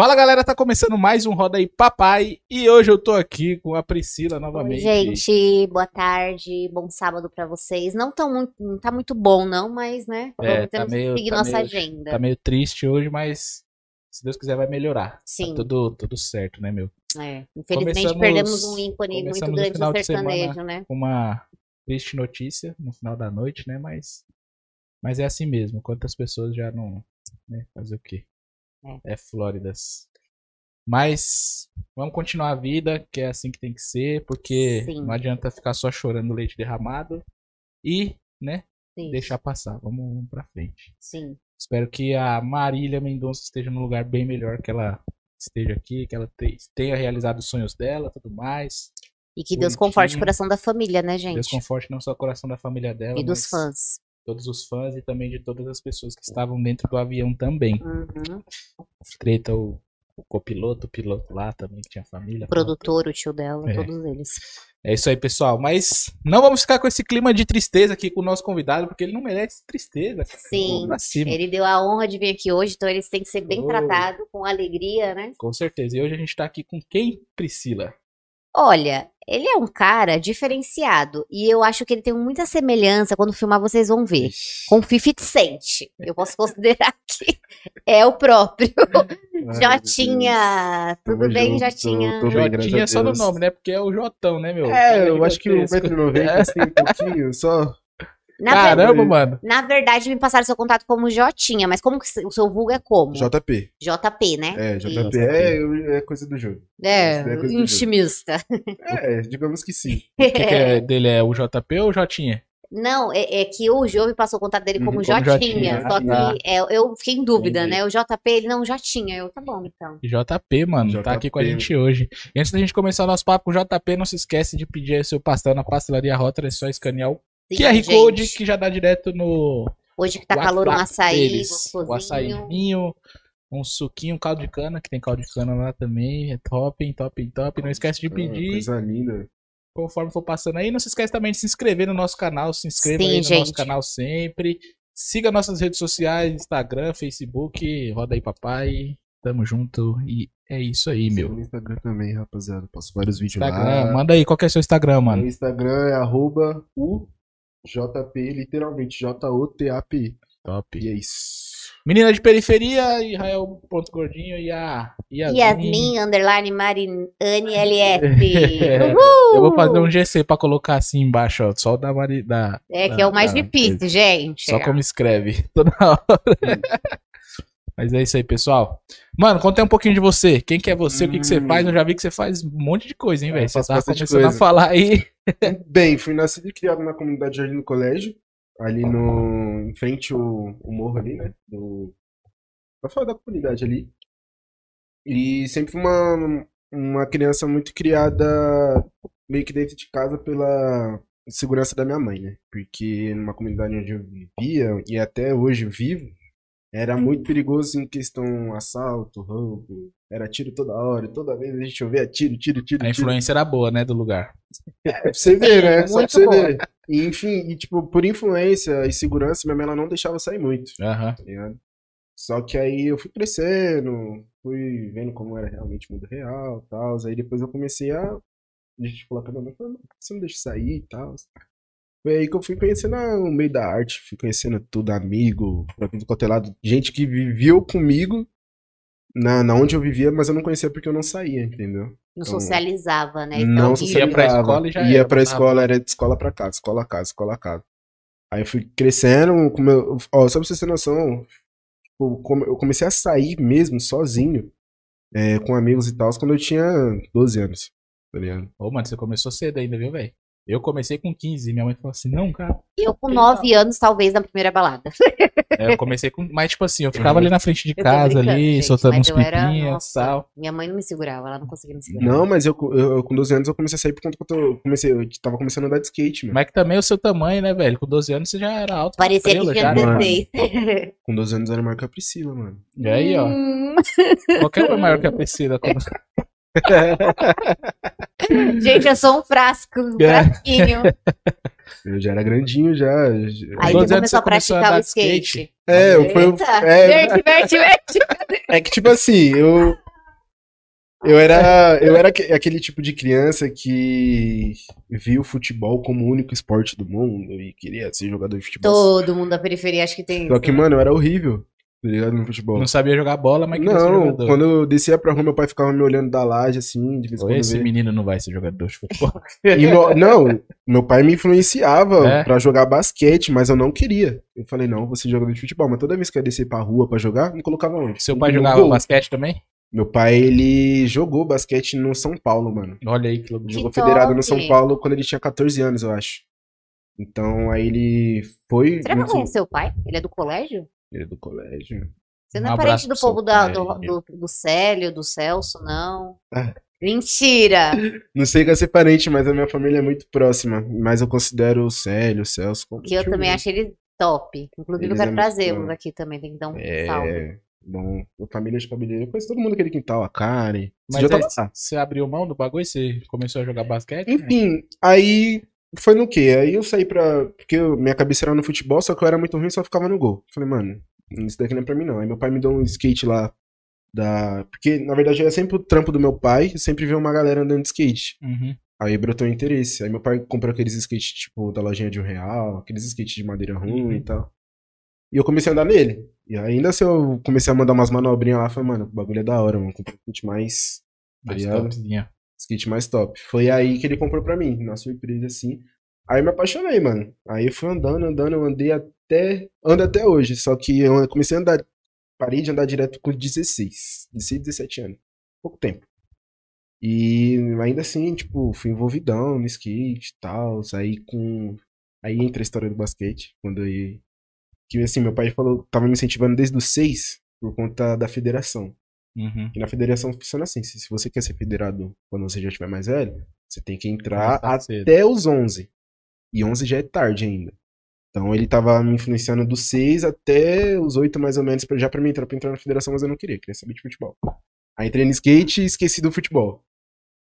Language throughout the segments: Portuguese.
Fala galera, tá começando mais um Roda aí Papai e hoje eu tô aqui com a Priscila Oi, novamente. gente, boa tarde, bom sábado pra vocês. Não tão muito, não tá muito bom não, mas né, É, vamos, tá temos meio- que seguir tá nossa meio- agenda. Tá meio triste hoje, mas se Deus quiser vai melhorar. Sim, Tá tudo, tudo certo, né, meu? é. Infelizmente Começamos- perdemos um ícone muito grande semana sertanejo, né? Uma triste notícia no final da noite, né? Mas, mas é assim mesmo. Quantas pessoas já não. Né? Fazer o quê? É, Flóridas. Mas vamos continuar a vida, que é assim que tem que ser, porque Sim. não adianta ficar só chorando leite derramado e, né, Sim, deixar passar. Vamos, vamos pra frente. sim. Espero que a Marília Mendonça esteja num lugar bem melhor que ela esteja aqui, que ela te- tenha realizado os sonhos dela, tudo mais. E que Deus Bonitinho. conforte o coração da família, né, gente? Deus conforte não só o coração da família dela, E dos fãs. Todos os fãs e também de todas as pessoas que estavam dentro do avião também. Uhum. Treta o, o copiloto, o piloto lá também, que tinha família. O produtor, o tio dela, É. todos eles. É isso aí, pessoal. Mas não vamos ficar com esse clima de tristeza aqui com o nosso convidado, porque ele não merece tristeza. cara. Sim. Ele deu a honra de vir aqui hoje, então eles têm que ser bem Oh. tratados, com alegria, né? Com certeza. E hoje a gente tá aqui com quem, Priscila? Olha, ele é um cara diferenciado e eu acho que ele tem muita semelhança, quando filmar vocês vão ver, com 50 Cent. Eu posso considerar que é o próprio. Jotinha, tudo Tamo bem, junto, Jotinha? tô bem, graças Jotinha a é só no nome, né? Porque é o Jotão, né, meu? É, eu acho que o gigantesco. 1,90m assim, um pouquinho, só. Na, Caramba, ver- mano. na verdade, me passaram seu contato como Jotinha, mas como que o seu vulgo é como? JP. JP, né? É. JP é, é coisa do jogo. É, é coisa do jogo. intimista. É, digamos que sim. O que, que é dele? É o JP ou o Jotinha? Não, é, é que o Jô me passou o contato dele como Uhum, como Jotinha, Jotinha. só que Ah. é, eu fiquei em dúvida, Entendi. né? O JP, ele não Jotinha. Eu, tá bom, então. JP, mano, tá JP. aqui com a gente hoje. E antes da gente começar o nosso papo com o JP, não se esquece de pedir seu pastel na pastelaria Rota, é só escanear o Sim, QR Code gente. que já dá direto no Hoje que tá calor, um açaí deles. O açaizinho, um suquinho, um caldo de cana, que tem caldo de cana lá também. É top, top, top. Não esquece de pedir. Coisa linda. conforme for passando aí. Não se esquece também de se inscrever no nosso canal. Se inscreva Sim, aí no gente. nosso canal sempre. Siga nossas redes sociais, Instagram, Facebook, Roda aí Papai. Tamo junto e é isso aí, meu. No Instagram também, rapaziada. Posto vários vídeos Instagram, lá. manda aí, qual que é o seu Instagram, Meu mano? Instagram é arroba o JP, literalmente, J-O-T-A-P. Top. E é isso. Menina de periferia, Israel ponto gordinho e a Yasmin. Yasmin, underline, Mariane, LF. É, Uhul! Eu vou fazer um GC pra colocar assim embaixo, ó. Só o da Mari, da, É que é o mais Ah, difícil, gente. Só como escreve. Toda hora. Mas é isso aí, pessoal. Mano, conta aí um pouquinho de você. Quem que é você? O que, que você Hum. faz? Eu já vi que você faz um monte de coisa, hein, É, velho? Você bastante começando a coisa. falar aí. Bem, fui nascido e criado na comunidade Jardim do Colégio, ali no, em frente o, o morro ali, né? Do, pra falar da comunidade ali. E sempre uma, uma criança muito criada meio que dentro de casa pela segurança da minha mãe, né? Porque numa comunidade onde eu vivia, e até hoje vivo, era muito perigoso em questão assalto, roubo, era tiro toda hora, toda vez a gente ouvia tiro, tiro, tiro, A tiro. influência era boa, né, do lugar. Pra você ver, né? Só pra Muito você boa. ver. E, enfim, e, tipo, por influência e segurança, minha mãe ela não deixava sair muito, Aham. tá ligado? Só que aí eu fui crescendo, fui vendo como era realmente o mundo real e tal. Aí depois eu comecei a. A gente falou pra minha mãe, falou, "Não, por que você não deixa sair e tal. Foi aí que eu fui conhecendo o meio da arte, fui conhecendo tudo, amigo, pra tudo quanto é lado, gente que viveu comigo na, na onde eu vivia, mas eu não conhecia porque eu não saía, entendeu? Não Então, socializava, né? Não Então, Ia pra socializava. escola e já Ia era, pra escola, era de escola pra casa, escola a casa, escola a casa. Aí eu fui crescendo, como eu, ó, só pra vocês terem noção, tipo, eu comecei a sair mesmo, sozinho, é, com amigos e tal, quando eu tinha 12 anos, tá ligado? Ô, mano, você começou cedo ainda, viu, velho? Eu comecei com 15. Minha mãe falou assim: não, cara. Eu com nove anos, talvez, na primeira balada. É, eu comecei com. Mas, tipo assim, eu ficava ali na frente de Eu casa, ali, gente, soltando uns pipinhas e tal. Minha mãe não me segurava, ela não conseguia me segurar. Não, mas eu, eu, eu com 12 anos eu comecei a sair por conta que eu, comecei, eu tava começando a andar de skate, mano. Mas que também é o seu tamanho, né, velho? Com 12 anos você já era alto. Parecia que tinha já, né, mano? 16. Com 12 anos era maior que a Priscila, mano. E aí, ó. Hum, Qualquer um é maior que a Priscila. quando- Gente, eu sou um frasco, um É. frasquinho. Eu já era grandinho já. Aí 12 você anos começou a você começou a praticar o skate. skate. É, eu- foi, Eita, é, verde, verde, verde. é que tipo assim, eu Eu era, eu era aque- aquele tipo de criança que via o futebol como o único esporte do mundo e queria ser jogador de futebol. Todo mundo da periferia acho que tem Só isso. que, né? mano, eu era horrível, ligado? No futebol. Não sabia jogar bola, mas queria ser Não, jogador. quando eu descia pra rua, meu pai ficava me olhando da laje, assim, de vez em quando. Esse vê. menino não vai ser jogador de futebol. E meu- não, meu pai me influenciava É? pra jogar basquete, mas eu não queria. Eu falei, não, ser jogador de futebol. Mas toda vez que eu ia descer pra rua pra jogar, me colocava onde? Seu pai jogava gol. basquete também? Meu pai, ele jogou basquete no São Paulo, mano. Olha aí que loucura. Jogou federado no! São Paulo quando ele tinha 14 anos, eu acho. Então, aí ele foi. Será que eu conheço seu pai? Ele é do colégio? Ele é do colégio. Você não Um é parente do povo da, do, do, do Célio, do Celso, não? Ah. Mentira! Não sei que é ser parente, mas a minha família é muito próxima. Mas eu considero o Célio, o Celso como. Que eu também mesmo. acho ele top. Inclusive, Eles eu quero é trazê-los aqui também. Tem que dar um salve. É. Bom, a família de cabeleireiro. Eu conheço todo mundo aquele quintal, a Karen. Você Mas já aí, tava lá. você abriu mão do bagulho e você começou a jogar basquete? Enfim, aí foi no quê? Aí eu saí pra. Porque eu- minha cabeça era no futebol, só que eu era muito ruim e só ficava no gol. Falei, mano, isso daqui não é pra mim não. Aí meu pai me deu um skate lá da. Porque, na verdade, era sempre o trampo do meu pai, eu sempre via uma galera andando de skate. Uhum. Aí brotou o interesse. Aí meu pai comprou aqueles skates, tipo, da lojinha de um real, aqueles skates de madeira ruim Uhum. e tal. E eu comecei a andar nele. E ainda se eu comecei a mandar umas manobrinhas lá, falei, mano, o bagulho é da hora, mano. Comprei um skate mais. Tá Mais. Skate mais top. Foi aí que ele comprou pra mim, na surpresa assim. Aí eu me apaixonei, mano. Aí eu fui andando, andando, eu andei até. Ando até hoje. Só que eu comecei a andar. Parei de andar direto com 16. 16, 17 anos. Pouco tempo. E ainda assim, tipo, fui envolvidão no skate e tal. Saí com. Aí entra a história do basquete. Quando eu. Que assim, meu pai falou, tava me incentivando desde os 6 por conta da federação. Uhum. E na federação funciona assim: se se você quer ser federado quando você já estiver mais velho, você tem que entrar Começar cedo. até os 11. E 11 já é tarde ainda. Então ele tava me influenciando dos 6 até os 8 mais ou menos, pra, já pra mim entrar, pra entrar na federação, mas eu não queria, queria saber de futebol. Aí entrei no skate e esqueci do futebol.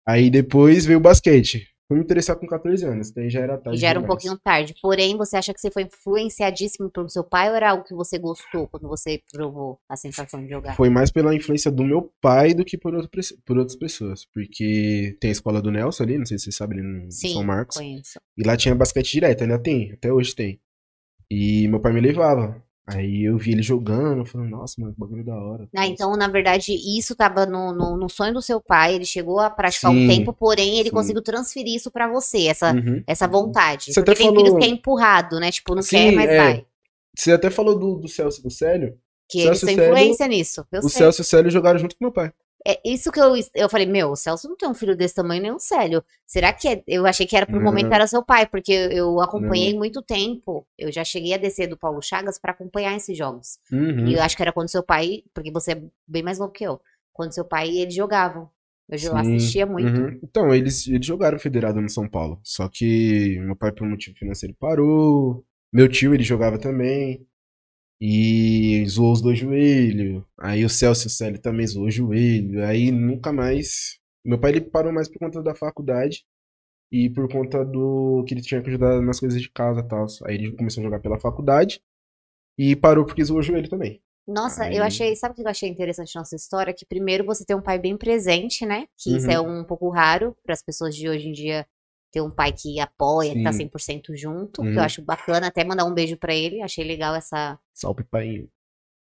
Aí depois veio o basquete. Fui me interessar com 14 anos, daí já era tarde. já era um demais. pouquinho tarde. Porém, você acha que você foi influenciadíssimo pelo seu pai ou era algo que você gostou quando você provou a sensação de jogar? Foi mais pela influência do meu pai do que por, outro, por outras pessoas. Porque tem a escola do Nelson ali, não sei se você sabe, ali no Sim, São Marcos. conheço. E lá tinha basquete direto, ainda tem, até hoje tem. E meu pai me levava. Aí eu vi ele jogando, falando, nossa, mano, que bagulho da hora. Ah, então, na verdade, isso tava no, no, no sonho do seu pai, ele chegou a praticar um Sim, tempo, porém ele sim. conseguiu transferir isso pra você, essa, Uhum. essa vontade. Você Porque até tem filhos falou- que é empurrado, né? Tipo, não Sim, quer, mas é. vai. Você até falou do, do Celso e do Célio. Que Celso eles têm influência nisso. Eu o sei. Celso e o Célio jogaram junto com meu pai. É isso que eu, eu falei, meu, o Celso não tem um filho desse tamanho nem um Célio. Será que é? Eu achei que era um Não. momento era seu pai, porque eu acompanhei muito tempo. Eu já cheguei a descer do Paulo Chagas pra acompanhar esses jogos. Uhum. E eu acho que era quando seu pai, porque você é bem mais novo que eu, quando seu pai eles jogavam. Eu Sim, assistia muito. Uhum. Então, eles, eles jogaram federado no São Paulo. Só que meu pai, por motivo financeiro, parou. Meu tio, ele jogava também. E zoou os dois joelhos. Aí o Celso o Célio também zoou o joelho. Aí nunca mais. Meu pai, ele parou mais por conta da faculdade. E por conta do que ele tinha que ajudar nas coisas de casa e tal. Aí ele começou a jogar pela faculdade. E parou porque zoou o joelho também. Nossa, Aí- eu achei, sabe o que eu achei interessante na nossa história? Que primeiro você tem um pai bem presente, né? Que isso Uhum. é um pouco raro para as pessoas de hoje em dia ter um pai que apoia, que tá Sim. 100% junto, que Uhum. eu acho bacana, até mandar um beijo pra ele, achei legal essa Salve, pai.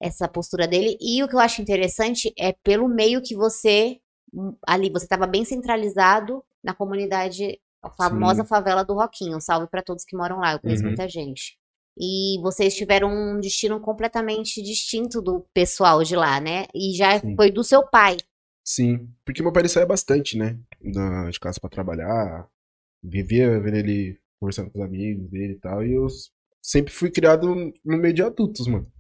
essa postura dele. E o que eu acho interessante é pelo meio que você hum, ali você estava bem centralizado na comunidade, a famosa Sim. favela do Roquinho. Salve para todos que moram lá, eu conheço Uhum. muita gente. E vocês tiveram um destino completamente distinto do pessoal de lá, né? E já Sim. foi do seu pai. Sim, porque meu pai ele saía bastante, né? Da, de casa pra trabalhar. Vivia vendo ele conversando com os amigos dele e tal. E eu sempre fui criado no meio de adultos, mano.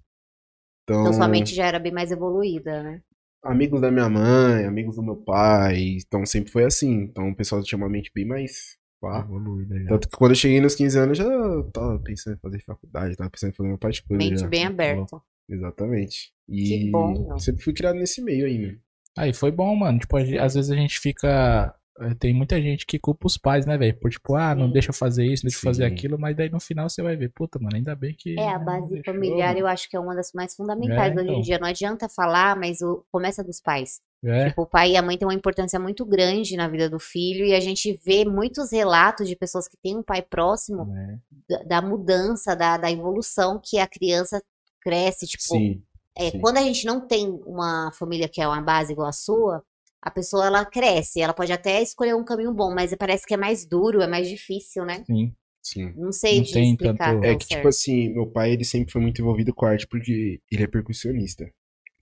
Então, Então sua mente já era bem mais evoluída, né? amigos da minha mãe, amigos do meu pai. Então sempre foi assim. Então o pessoal tinha uma mente bem mais. pá. Evoluída já. Tanto que quando eu cheguei nos 15 anos, eu já tava pensando em fazer faculdade, tava pensando em fazer uma parte de coisa. Mente já. bem aberta. Exatamente. Que E bom, meu. sempre fui criado nesse meio aí, mano. Aí foi bom, mano. Tipo, às vezes a gente fica. Eh, Tem muita gente que culpa os pais, né, velho? Por tipo, ah, não Sim. deixa eu fazer isso, deixa eu fazer aquilo, mas daí no final você vai ver, puta, mano, ainda bem que. É, a base deixou, familiar mano. eu acho que é uma das mais fundamentais É, hoje em então. dia. Não adianta falar, mas o, começa dos pais. É. Tipo, o pai e a mãe têm uma importância muito grande na vida do filho e a gente vê muitos relatos de pessoas que têm um pai próximo né? da, da mudança, da, da evolução que a criança cresce. Tipo, Sim. é, sim. quando a gente não tem uma família que é uma base igual a sua, a pessoa ela cresce, ela pode até escolher um caminho bom, mas parece que é mais duro, é mais difícil, né? Sim. Sim. Não sei Não de tem explicar. tanto- É que, tipo certo. assim, meu pai, ele sempre foi muito envolvido com a arte porque ele é percussionista.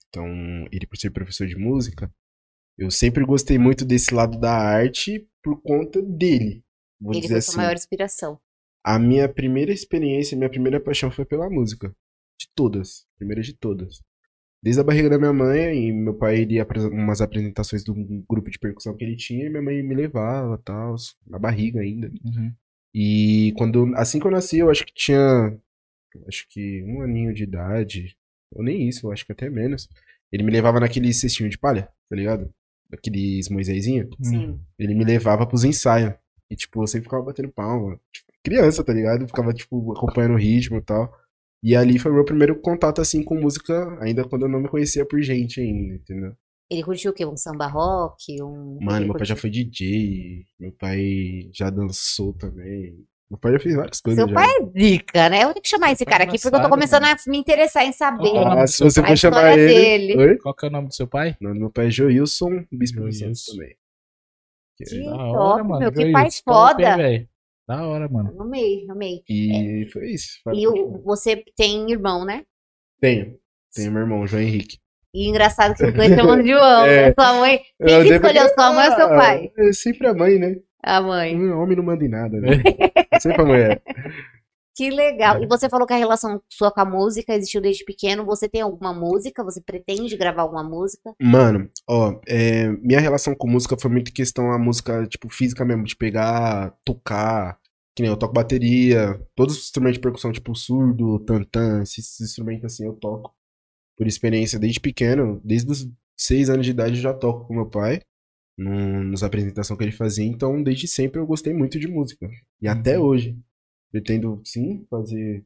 Então, ele por ser professor de música, eu sempre gostei muito desse lado da arte por conta dele. Vou Ele dizer foi assim. sua maior inspiração. A minha primeira experiência, minha primeira paixão foi pela música. De todas. Primeira de todas. Desde a barriga da minha mãe, e meu pai iria umas apresentações do grupo de percussão que ele tinha, e minha mãe me levava, tal, na barriga ainda. Uhum. E quando, assim que eu nasci, eu acho que tinha, acho que um aninho de idade, ou nem isso, eu acho que até menos. Ele me levava naquele cestinho de palha, tá ligado? Aqueles Moisésinho. Sim. Ele me levava pros ensaios. E, tipo, eu sempre ficava batendo palma. Tipo, criança, tá ligado? Ficava, tipo, acompanhando o ritmo e tal. E ali foi o meu primeiro contato, assim, com música, ainda quando eu não me conhecia por gente ainda, entendeu? Ele curtiu o quê? Um samba rock? Um... Mano, ele meu pai já foi DJ, meu pai já dançou também. Meu pai já fez várias coisas Seu já. pai é zica, né? Eu vou ter que chamar esse Seu cara aqui porque eu tô começando mano. a me interessar em saber. É Ah, se você pai? for A chamar história ele. dele. Oi? Qual que é o nome do seu pai? O nome do meu pai é Joilson, Bispo. Santos também. Que- Que Da top, hora, meu, que pai top, foda. hein? Da hora, mano. Amei, amei. E foi isso. foi E o- você tem irmão, né? Tenho. Tenho meu irmão, João Henrique. E engraçado que os dois chamam de João. É. né? Sua mãe. Quem Eu que escolheu, sua mãe ou seu Ah, pai? É sempre a mãe, né? A mãe. O homem não manda em nada, né? É sempre a mulher. Que legal. É. E você falou que a relação sua com a música existiu desde pequeno. Você tem alguma música? Você pretende gravar alguma música? Mano, ó, é, minha relação com música foi muito questão a música, tipo, física mesmo, de pegar, tocar, que nem eu toco bateria, todos os instrumentos de percussão, tipo surdo, tantã, esses instrumentos assim eu toco. Por experiência desde pequeno, desde os seis anos de idade eu já toco com meu pai, num, nas apresentações que ele fazia, então desde sempre eu gostei muito de música. E até hoje, pretendo sim fazer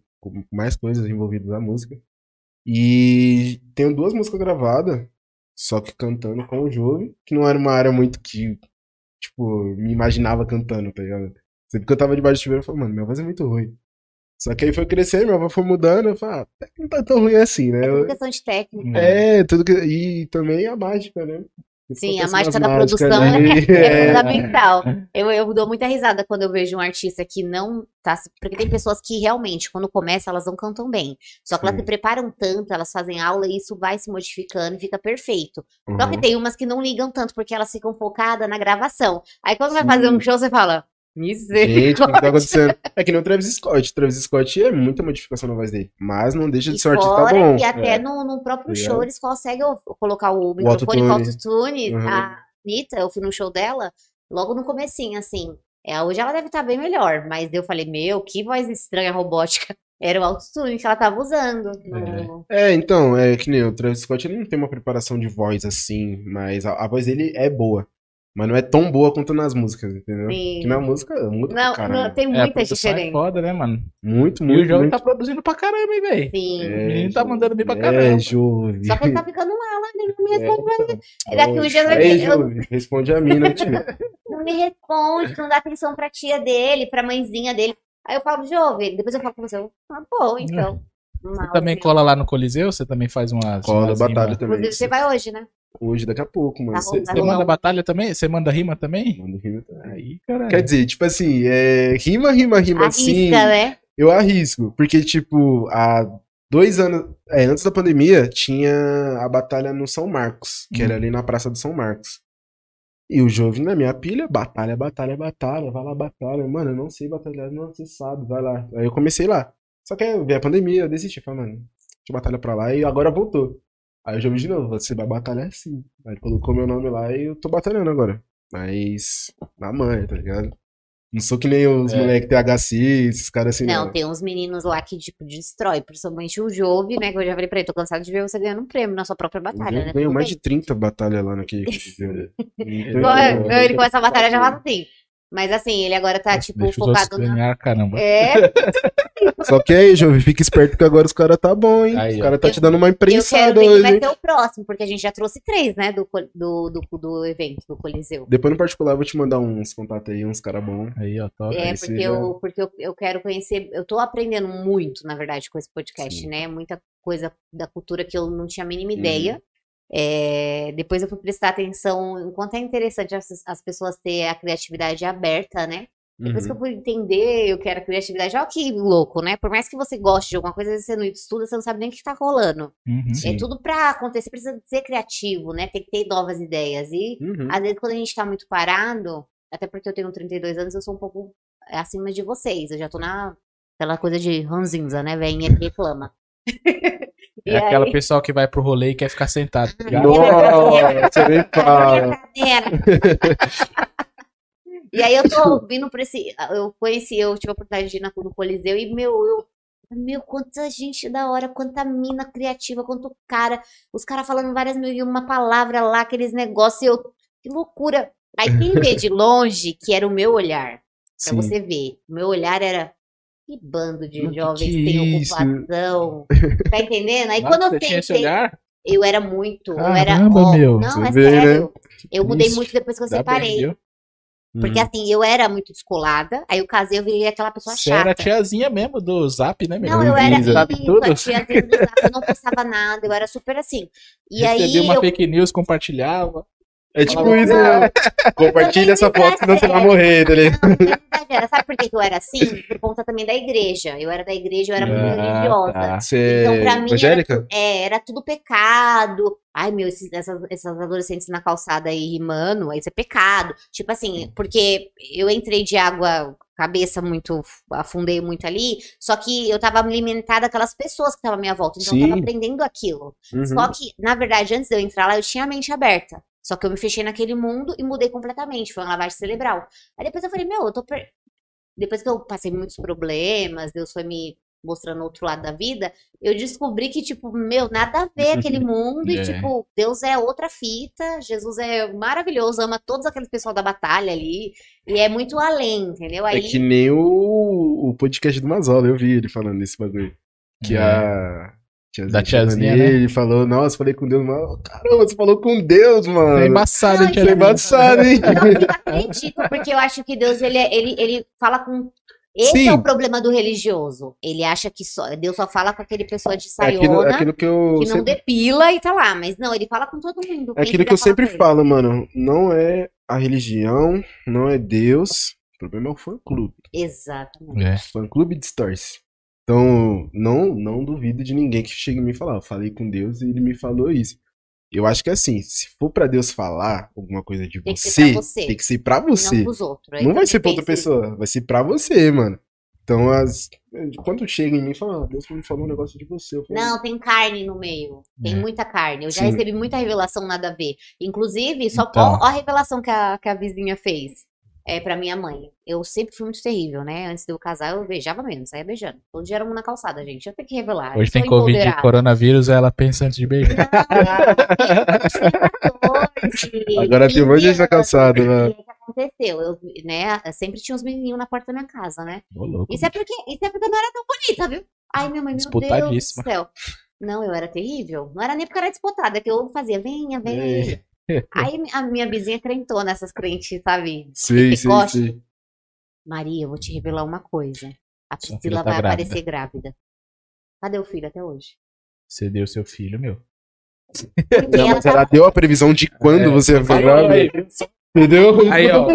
mais coisas envolvidas na música. E tenho duas músicas gravadas, só que cantando com o Jove, que não era uma área muito que, tipo, me imaginava cantando, tá ligado? Sempre que eu tava debaixo do chuveiro, eu falei, mano, minha voz é muito ruim. Só que aí foi crescendo, minha voz foi mudando, eu falei, ah, não tá tão ruim assim, né? É tudo questão de técnica. É, tudo que. E também a mágica, né? Sim, a mágica da mágicas produção ali, é, é fundamental. Eu, eu dou muita risada quando eu vejo um artista que não tá. Porque tem pessoas que realmente, quando começa, elas não cantam bem. Só que elas Sim. se preparam tanto, elas fazem aula e isso vai se modificando e fica perfeito. Só que Uhum. tem umas que não ligam tanto, porque elas ficam focadas na gravação. Aí quando vai Sim. fazer um show, você fala. Gente, o que que tá Misericórdia. acontecendo? É que nem o Travis Scott. O Travis Scott é muita modificação na voz dele. Mas não deixa de E ser um artista fora bom. que até É. no, no próprio Tá show eles conseguem colocar o microfone com autotune. autotune. Uhum. A Anitta, eu fui no show dela, logo no comecinho, assim. É, hoje ela deve estar bem melhor, mas eu falei, meu, que voz estranha robótica. Era o autotune que ela tava usando. no- É, então, é que nem o Travis Scott, ele não tem uma preparação de voz assim, mas a, a voz dele é boa. Mas não é tão boa quanto nas músicas, entendeu? Sim. Que na música muda pra Não, caralho. não, tem É, muita é diferença. foda, né, mano? Muito, E muito, o jogo muito. tá produzindo pra caramba, hein, velho? Sim. É, O menino tá mandando bem pra É, caramba. Jove. Só que ele tá ficando ela, ele não me É, responde, então. Daqui uns dias vai Jove, responde a mim, não te... não me responde, não dá atenção pra tia dele, pra mãezinha dele. Aí eu falo, Jove, depois eu falo com você, eu, ah, bom, então. Você Mal, também cola lá no Coliseu? Você também faz umas. Cola umas batalha rimas? também. Inclusive, você vai hoje, né? Hoje, daqui a pouco, mano. Você- tá manda batalha também? Você manda rima também? Manda rima também. Aí, cara. Quer dizer, tipo assim, é, rima, rima, rima assim. Arrisca, né? Eu arrisco, porque, tipo, há dois anos, é, antes da pandemia, tinha a batalha no São Marcos, que Hum. era ali na Praça do São Marcos. E o Jovem na minha pilha, batalha, batalha, batalha, vai lá, batalha. Mano, eu não sei batalhar, não, você sabe, vai lá. Aí eu comecei lá. Só que aí veio a pandemia, eu desisti, falei, mano, deixa eu batalhar pra lá, e agora voltou. Aí o Jovem de novo, você vai batalhar sim. Aí ele colocou meu nome lá e eu tô batalhando agora. Mas, na manha, tá ligado? Não sou que nem os É. moleques THC, esses caras assim, Não, não. tem uns meninos lá que, tipo, destrói, principalmente o Jove, né? Que eu já falei pra ele, tô cansado de ver você ganhando um prêmio na sua própria batalha, né? Ganhou mais bem. de 30 batalhas lá naquele. É- ele começa a batalha já fala assim. Mas assim, ele agora tá, tipo, Deixa focado na. ganhar, caramba. É, Só que aí, jovem, fica esperto que agora os caras tá bom, hein? Aí, os caras tá te dando uma eu quero ver hoje, vai ser o próximo, porque a gente já trouxe três, né, do, do, do, do evento, do Coliseu. Depois no particular eu vou te mandar uns contatos aí, uns caras bons. Aí, ó, top. É, porque, já- eu, porque eu, eu quero conhecer, eu tô aprendendo muito, na verdade, com esse podcast, Sim. né? Muita coisa da cultura que eu não tinha a mínima Uhum. ideia. É, depois eu fui prestar atenção, enquanto é interessante as, as pessoas terem a criatividade aberta, né? Depois que eu Uhum. fui entender o que era criatividade, olha que louco, né? Por mais que você goste de alguma coisa, às vezes você não estuda, você não sabe nem o que tá rolando. Uhum. Sim. É tudo pra acontecer, precisa ser criativo, né? Tem que ter novas ideias. E Uhum. às vezes, quando a gente tá muito parado, até porque eu tenho 32 anos, eu sou um pouco acima de vocês. Eu já tô na aquela coisa de ranzinza, né? Veinha que reclama. E É aquela aí- pessoa que vai pro rolê e quer ficar sentado. tá? Nossa, você nem fala. e aí eu tô vindo pra esse. Eu conheci, eu tive a oportunidade de ir na, no Coliseu e, meu, eu. Meu, quanta gente da hora, quanta mina criativa, quanto cara. Os caras falando várias mil e uma palavra lá, aqueles negócios. Eu, que loucura. Aí quem vê de longe, que era o meu olhar, pra Sim. você ver, o meu olhar era. Que bando de jovens que sem isso? ocupação. Tá entendendo? Aí Nossa, quando eu você tentei. Eu era muito, eu era. Caramba, ó, meu. Não, Você é vê, né? sério. Eu mudei Isso. muito depois que eu bem, separei. viu? Porque Uhum. assim, eu era muito descolada, aí eu casei, eu virei aquela pessoa Você era a chata. tiazinha mesmo do zap, né, meu? Não, eu era. Sabe isso, tudo? a tiazinha do zap, eu não postava nada, eu era super assim. E aí Recebia uma eu, fake news, compartilhava. É tipo isso, né? Compartilha essa foto, senão você vai morrer, tá ligado? Sabe por que eu era assim? Por conta também da igreja. Eu era da igreja, eu era muito Ah, religiosa. tá. Você Então, é pra mim, evangélica? É, era tudo pecado. Ai, meu, esses, essas, essas adolescentes na calçada aí rimando, isso é pecado. Tipo assim, porque eu entrei de água, cabeça muito, afundei muito ali, só que eu tava alimentada aquelas pessoas que estavam à minha volta, então eu Sim. tava aprendendo aquilo. Uhum. Só que, na verdade, antes de eu entrar lá, eu tinha a mente aberta. Só que eu me fechei naquele mundo e mudei completamente. Foi uma lavagem cerebral. Aí depois eu falei, meu, eu tô. Per... Depois que eu passei muitos problemas, Deus foi me mostrando outro lado da vida, eu descobri que, tipo, meu, nada a ver aquele mundo. E, É. tipo, Deus é outra fita. Jesus é maravilhoso, ama todos aqueles pessoal da batalha ali. E é muito além, entendeu? Aí. É que nem o, o podcast do Mazola, eu vi ele falando desse bagulho. Que É. a tiazinha Da tiazinha, né? Ele falou, nossa, falei com Deus, mano. Caramba, você falou com Deus, mano. É embaçado, hein, Não, Você é tiazinha? embaçado, hein? Eu não acredito, porque eu acho que Deus, ele, é- ele, ele fala com. Esse Sim. é o problema do religioso. Ele acha que só, Deus só fala com aquele pessoa de É saiona, aquilo, é aquilo que eu que não sempre, depila e tá lá. Mas não, ele fala com todo mundo. é aquilo que eu sempre falo, mano. Não é a religião, não é Deus. O problema é o fã-clube. Exatamente. É. Fã-clube distorce. Então, não, não duvido de ninguém que chegue em mim e falar, eu falei com Deus e ele me falou isso. Eu acho que assim, se for pra Deus falar alguma coisa de Tem você, você. tem que ser pra você. Não pros outros. Não vai ser pra outra pessoa, vai ser pra você, mano. Então, as... quando chega em mim e fala, ah, Deus me falou um negócio de você. Falo, Não, tem carne no meio. Tem É. muita carne. Eu já Sim. recebi muita revelação nada a ver. Inclusive, só Então. ó, ó a revelação que a, que a vizinha fez. É pra minha mãe. Eu sempre fui muito terrível, né? Antes de eu casar, eu beijava mesmo, saía beijando. Todo dia era um na calçada, gente. Eu tenho que revelar. Hoje tem Covid e empoderada. coronavírus, ela pensa antes de beijar. Agora tem um monte de gente na 15 calçada, né? o que aconteceu? Eu, né, eu sempre tinha uns menininhos na porta da minha casa, né? Ô. Isso é porque, isso é porque eu não era tão bonita, viu? Ai, minha mãe, meu Deus do Disputadíssima. céu. Não, eu era terrível. Não era nem porque eu era disputada, é que eu fazia, venha, venha. Aí a minha vizinha crentou nessas crentes, sabe? Sei, Pentecoste. sei. Maria, eu vou te revelar uma coisa. A Priscila tá vai grávida. aparecer grávida. Cadê o filho até hoje? Você deu seu filho, meu. Porque Não, ela mas ela tava... deu a previsão de quando É, você vai aí, grávida. Entendeu? Aí, ó.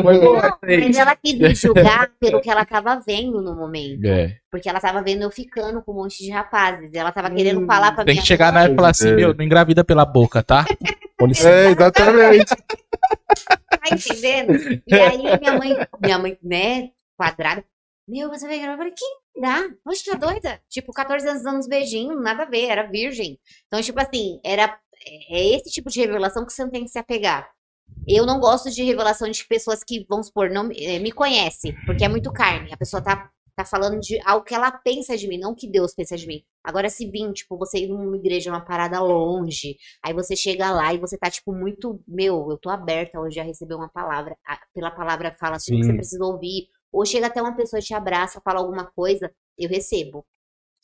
Foi boa Não, mas ela quis me julgar pelo que ela tava vendo no momento. É. Porque ela tava vendo eu ficando com um monte de rapazes. Ela tava querendo falar pra Tem minha que chegar na e falar assim, É. meu, não engravida pela boca, tá? É, exatamente. Tá entendendo? E aí minha mãe, minha mãe, né, quadrada. Meu, você vai gravar? Eu falei, que dá? Oxe, tá doida? Tipo, 14 anos dando uns beijinhos, nada a ver, era virgem. Então, tipo assim, era é esse tipo de revelação que você não tem que se apegar. Eu não gosto de revelação de pessoas que, vamos supor, não me conhece, porque é muito carne. A pessoa tá, tá falando de algo que ela pensa de mim, não que Deus pensa de mim. Agora, se vir, tipo, você ir numa igreja, numa parada longe, aí você chega lá e você tá, tipo, muito. Meu, eu tô aberta hoje a receber uma palavra. a- pela palavra fala assim que você precisa ouvir. Ou chega até uma pessoa e te abraça, fala alguma coisa, eu recebo.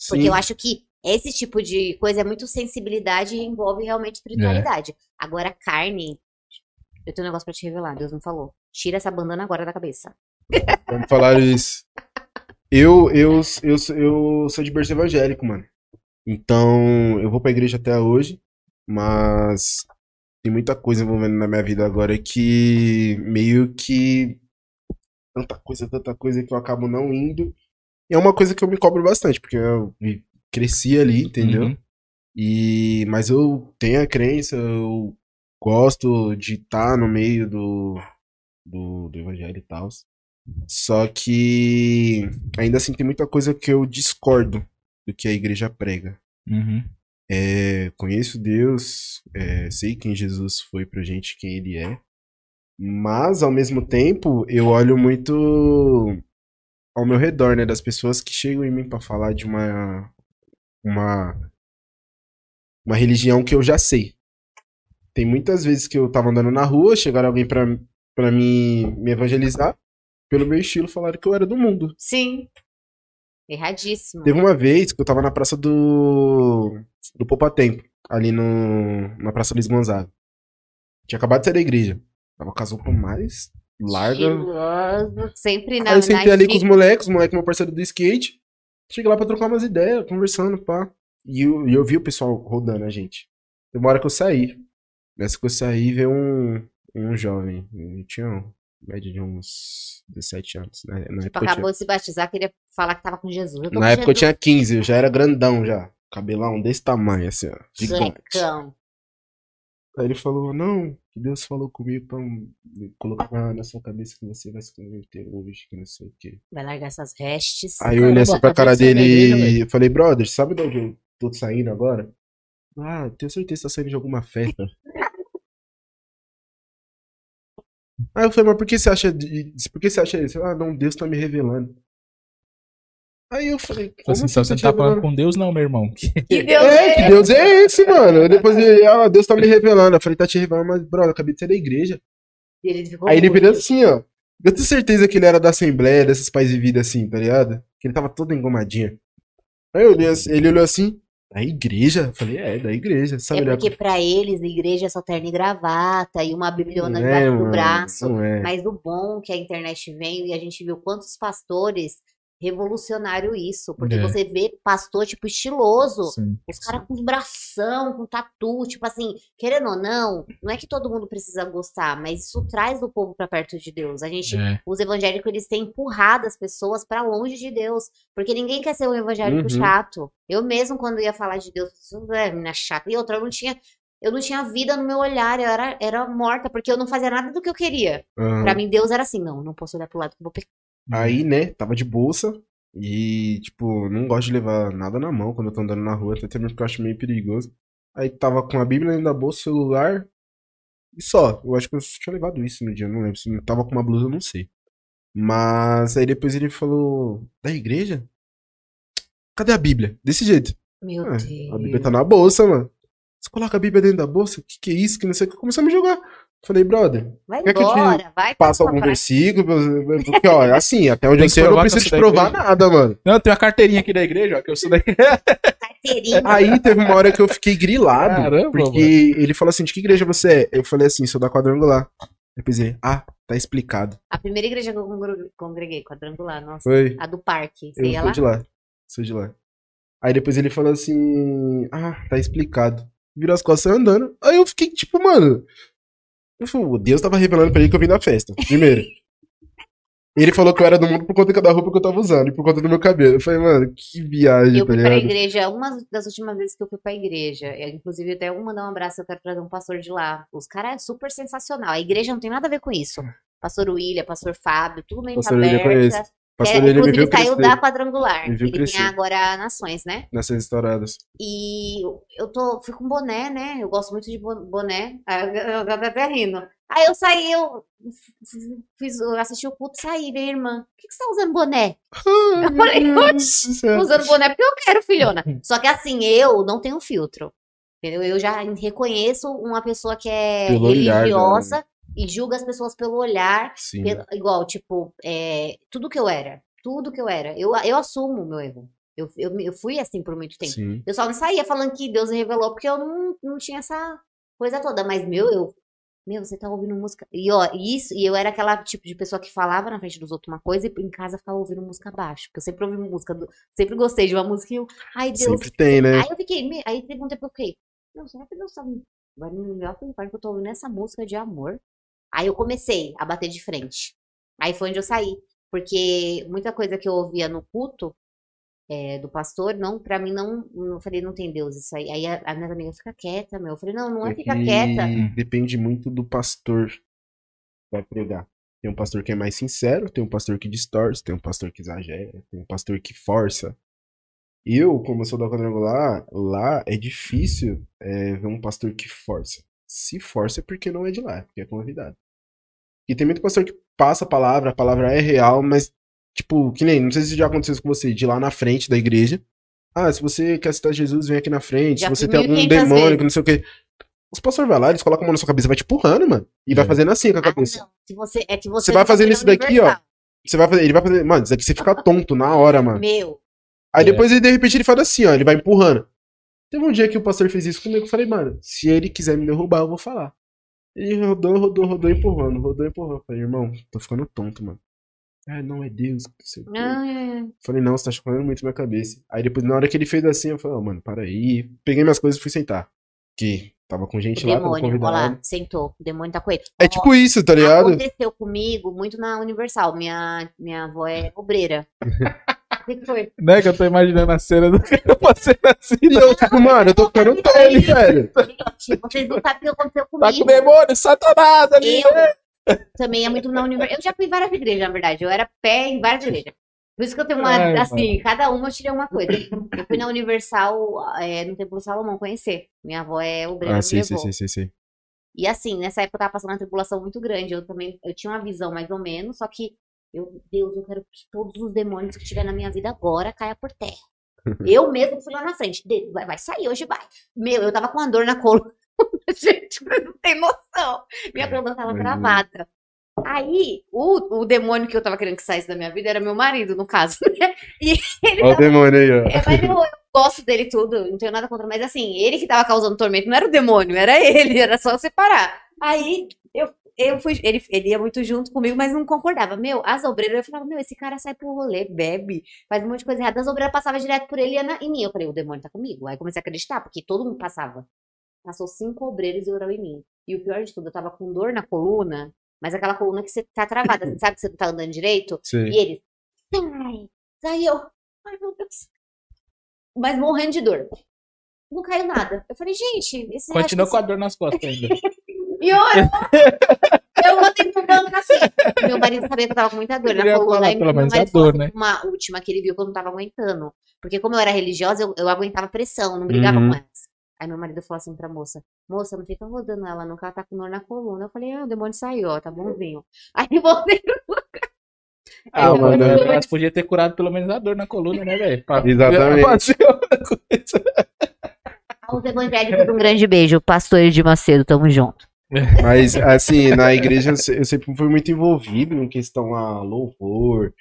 Porque Sim. eu acho que esse tipo de coisa é muito sensibilidade e envolve realmente espiritualidade. Agora, carne. Eu tenho um negócio pra te revelar, Deus não falou. Tira essa bandana agora da cabeça. Vamos falar isso. Eu, eu, eu, sou- eu sou de berço evangélico, mano. Então, eu vou pra igreja até hoje, mas tem muita coisa envolvendo na minha vida agora que meio que tanta coisa, tanta coisa que eu acabo não indo. E é uma coisa que eu me cobro bastante, porque eu cresci ali, entendeu? Uhum. E, mas eu tenho a crença, eu gosto de estar no meio do, do, do evangelho e tal. Só que ainda assim tem muita coisa que eu discordo do que a igreja prega. Uhum. É, conheço Deus, é, sei quem Jesus foi pra gente, quem ele é. Mas, ao mesmo tempo, eu olho muito ao meu redor, né? Das pessoas que chegam em mim pra falar de uma, uma, uma religião que eu já sei. Tem muitas vezes que eu tava andando na rua, chegaram alguém pra, pra me, me evangelizar. Pelo meu estilo, falaram que eu era do mundo. Sim. Erradíssimo. Teve uma vez que eu tava na praça do. do Poupa Tempo, ali no, na Praça Luiz Gonzaga. Tinha acabado de sair da igreja. Tava com as roupas mais. Estiloso, sempre na, Aí eu sentei na ali com os moleques, os moleques, meu parceiro do skate. Cheguei lá pra trocar umas ideias, conversando, pá. E eu, eu vi o pessoal rodando a gente. Teve uma hora que eu saí. Nessa que eu saí, veio um, um jovem. Ele tinha um, média de uns 17 anos. né? Na, Tipo, época eu acabou de se batizar, queria falar que tava com Jesus. Eu tô Na com época eu Jesus. tinha 15, eu já era grandão já. Cabelão desse tamanho, assim, ó. Gigante. Aí ele falou, não, que Deus falou comigo pra me colocar na, na sua cabeça que você vai se converter hoje, que não sei o quê. Vai largar essas restes. Aí eu olhei assim pra cara dele e falei, brother, sabe de onde eu tô saindo agora? Ah, tenho certeza que tá saindo de alguma festa. Aí eu falei, mas por que você acha de- por que você acha isso? Ah, não, Deus tá me revelando. Aí eu falei, como Assim, assim você te não tá falando com Deus, não, meu irmão. Que Deus É, que é Deus é esse, mano. Depois ele, ah, Deus tá me revelando. Eu falei, tá te revelando, mas, brother, eu acabei de sair da igreja. E ele ficou Aí ele virou assim, ó. Eu tenho certeza que ele era da Assembleia, desses pais de vida assim, tá ligado? Que ele tava todo engomadinho. Aí eu olhei assim- ele olhou assim, da igreja? Eu falei, é, da igreja. Sabe, É porque pra eles a igreja é só terno e gravata e uma bibliona Não é, debaixo do mano, braço. É. Mas o bom que a internet veio e a gente viu quantos pastores revolucionário isso. Porque É. você vê pastor, tipo, estiloso. Sim. Os caras com bração, com tatu, tipo assim, querendo ou não, não é que todo mundo precisa gostar, mas isso traz o povo pra perto de Deus. A gente, É. os evangélicos, eles têm empurrado as pessoas pra longe de Deus, porque ninguém quer ser um evangélico Uhum. chato. Eu mesmo, quando ia falar de Deus, é menina chata. E outra, eu não tinha, eu não tinha vida no meu olhar, eu era, era morta, porque eu não fazia nada do que eu queria. Aham. Pra mim, Deus era assim, não, não posso olhar pro lado que eu vou pecar. Aí, né, tava de bolsa e, tipo, não gosto de levar nada na mão quando eu tô andando na rua, até mesmo porque eu acho meio perigoso. Aí tava com a Bíblia dentro da bolsa, celular e só. Eu acho que eu tinha levado isso no dia, não lembro. Se não tava com uma blusa, eu não sei. Mas aí depois ele falou, da igreja? Cadê a Bíblia? Desse jeito. Meu Ah, Deus. A Bíblia tá na bolsa, mano. Você coloca a Bíblia dentro da bolsa? Que que é isso? Que não sei o que. Começou a me jogar. Falei, brother, Vai Quer que eu te embora, vai passa pra algum praia. versículo? Porque, ó, assim, até onde eu sei, eu não preciso eu te provar igreja. nada, mano. Não, tem uma carteirinha aqui da igreja, ó, que eu sou da Carteirinha. Aí teve uma hora que eu fiquei grilado. Caramba, porque ele falou assim: de que igreja você é? Eu falei assim: sou da quadrangular. Depois ele, ah, tá explicado. A primeira igreja que eu congre- congreguei, quadrangular, nossa. Foi. A do parque. Você Eu ia sou lá? de lá. Sou de lá. Aí depois ele falou assim: ah, tá explicado. Virou as costas andando. Aí eu fiquei tipo, mano. Eu falei, o Deus tava revelando pra ele que eu vim da festa. Primeiro. Ele falou que eu era do mundo por conta da roupa que eu tava usando e por conta do meu cabelo. Eu falei, mano, que viagem, Eu tá fui pra igreja, uma das últimas vezes que eu fui pra igreja, eu, inclusive até eu mandar um abraço, eu quero trazer um pastor de lá. Os caras é super sensacional. A igreja não tem nada a ver com isso. Pastor William, pastor Fábio, tudo mente Pastor aberta. Pastor, É, ele inclusive viu saiu crescer da quadrangular. Ele crescer. tem agora nações, né? nessas estouradas. E eu tô, fui com boné, né? Eu gosto muito de bo- boné. Eu, eu até rindo. Aí eu saí, eu fiz, eu assisti o culto e saí, minha irmã. Por que, que você tá usando boné? Eu falei, "Oxe, Tô usando boné porque eu quero, filhona. Só que assim, eu não tenho filtro. Eu já reconheço uma pessoa que é Pelo olhar dela, religiosa e julga as pessoas pelo olhar. Pelo- igual, tipo, é, tudo que eu era. Tudo que eu era. Eu, eu assumo o meu erro. Eu, eu, me- eu fui assim por muito tempo. Sim. Eu só não saía falando que Deus revelou porque eu não, não tinha essa coisa toda. Mas, meu, eu. Meu, você tá ouvindo música. E, ó, isso, e eu era aquela tipo de pessoa que falava na frente dos outros uma coisa e em casa ficava ouvindo música baixo. Porque eu sempre ouvi música. do- sempre gostei de uma música e eu. Ai, Deus. Sempre tem, né? Aí eu fiquei. me- Aí teve um tempo que eu fiquei. Não, será que Deus tá me. Vai me enviar pra um que eu tô ouvindo essa música de amor? Aí eu comecei a bater de frente. Aí foi onde eu saí. Porque muita coisa que eu ouvia no culto é, do pastor, não, pra mim não, eu falei, não tem Deus isso aí. Aí a, a minha amiga fica quieta, meu. Eu falei, não, não é ficar que quieta. Depende muito do pastor que vai pregar. Tem um pastor que é mais sincero, tem um pastor que distorce, tem um pastor que exagera, tem um pastor que força. Eu, como eu sou da quadrangular, lá é difícil é, ver um pastor que força. Se força é porque não é de lá, é porque é convidado. E tem muito pastor que passa a palavra, a palavra é real, mas, tipo, que nem, não sei se já aconteceu isso com você, de lá na frente da igreja. Ah, se você quer citar Jesus, vem aqui na frente. Já se você tem algum 1500 demônio, vezes. que não sei o quê. Os pastores vai lá, eles colocam a mão na sua cabeça, vai te empurrando, mano. E vai É. fazendo assim com a Ah, cabeça. não. Se você, é que você Você vai fazendo isso daqui, ó. Você vai fazer, ele vai fazer, mano, isso aqui você fica tonto na hora, mano. Meu, Aí É. depois ele de repente ele faz assim, ó, ele vai empurrando. Teve um dia que o pastor fez isso comigo, eu falei, mano, se ele quiser me derrubar, eu vou falar. Ele rodou, rodou, rodou, empurrando, rodou, empurrando. Falei, irmão, tô ficando tonto, mano. Ah, não, é Deus, não sei o quê. ah, é. Eu Falei, não, você tá chocando muito minha cabeça. Aí depois, na hora que ele fez assim, eu falei, ó, mano, para aí. Peguei minhas coisas e fui sentar. Que tava com o gente lá, tava demônio, convidado. lá, sentou, o demônio tá com ele. É tipo isso, tá ligado? Aconteceu comigo muito na Universal. Minha, minha avó é obreira. O que, foi? Né, que eu tô imaginando a cena do cara fazendo assim. E eu, tipo, mano, eu tô ficando tonto, velho. Gente, vocês não sabem o que aconteceu Tá com comigo. o demônio, satanás ali. Eu também ia muito na Universal. Eu já fui em várias igrejas, na verdade. Eu era pé em várias igrejas. Por isso que eu tenho uma, Ai, assim, cada uma eu tirei uma coisa. Eu fui na Universal, é, no Templo Salomão, conhecer. Minha avó é obreira, Ah, me sim, sim, sim, sim, sim. E assim, nessa época eu tava passando uma tribulação muito grande. Eu também, eu tinha uma visão mais ou menos, só que, eu, Deus, eu quero que todos os demônios que tiver na minha vida agora caia por terra. Eu mesmo fui lá na frente. Vai, vai sair hoje, vai. Meu, eu tava com uma dor na coluna. Gente, não tem noção. Minha coluna tava travada. Aí, o, o demônio que eu tava querendo que saísse da minha vida era meu marido, no caso. né? E ele Olha o demônio aí, ó. é, mas eu, eu gosto dele tudo, não tenho nada contra, mas assim, ele que tava causando tormento, não era o demônio, era ele, era só separar. Aí eu, fui, ele, ele ia muito junto comigo, mas não concordava. Meu, as obreiras, eu falava, meu, esse cara sai pro rolê, bebe, faz um monte de coisa errada. As obreiras passavam direto por ele e ia na- em mim. Eu falei, o demônio tá comigo. Aí comecei a acreditar, porque todo mundo passava. Passou cinco obreiros e orou em mim. E o pior de tudo, eu tava com dor na coluna, mas aquela coluna que você tá travada, você sabe que você não tá andando direito? Sim. E ele, sai. Aí eu, ai meu Deus. Mas morrendo de dor. Não caiu nada. Eu falei, gente, esse Continua com a dor nas costas ainda. Pior! Eu voltei pro banco assim. Meu marido sabia que eu tava com muita dor na Ele coluna. falar, Aí pelo menos marido a falou dor, né? Uma última que ele viu que eu não tava aguentando. Porque como eu era religiosa, eu, eu aguentava pressão, não brigava Uhum. com elas. Aí meu marido falou assim pra moça, moça, não fica rodando ela não, que ela tá com dor na coluna. Eu falei, ah, o demônio saiu, ó, tá bonzinho. Aí eu voltei Ah, Não, mano, mas podia ter curado pelo menos a dor na coluna, né, velho? Pra- Exatamente. aos evangélicos um grande beijo. Pastor de Macedo, tamo junto. Mas, assim, na igreja eu se- eu sempre fui muito envolvido em questão a louvor.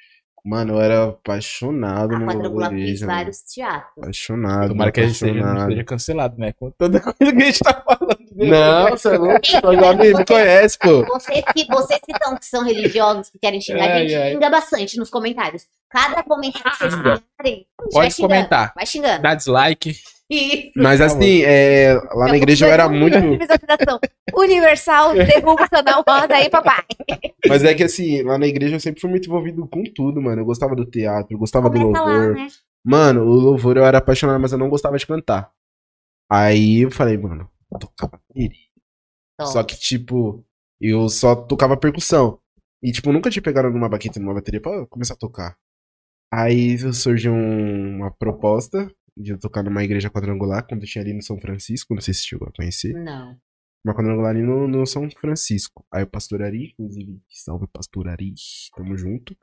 Mano, eu era apaixonado A no louvor quadrangular da fez igreja. vários teatros. Apaixonado, Tomara que a gente seja, não seja cancelado, né? Com toda coisa que a gente tá falando. Não, você é louco, me, me conhece, pô. Vocês que, vocês que, tão, que são religiosos, que querem xingar, a gente ai. xinga bastante nos comentários. Cada comentário que vocês fizerem, vai Pode xingando, comentar. Vai xingando. Dá dislike. Isso. Mas assim, é, lá na igreja eu era muito. Universal, derruba o canal, roda aí, papai. Mas é que assim, lá na igreja eu sempre fui muito envolvido com tudo, mano. Eu gostava do teatro, eu gostava do Começa lá, louvor. né? Mano, o louvor eu era apaixonado, mas eu não gostava de cantar. Aí eu falei, mano, eu tocava. Só que, tipo, eu só tocava percussão. E, tipo, nunca tinha pegado numa baqueta, numa bateria pra começar a tocar. Aí surgiu um- uma proposta de tocar numa igreja quadrangular, quando eu tinha ali no São Francisco, não sei se chegou a conhecer. Não. Uma quadrangular ali no, no São Francisco. Aí o pastor Ari, inclusive, salve pastor Ari, tamo junto.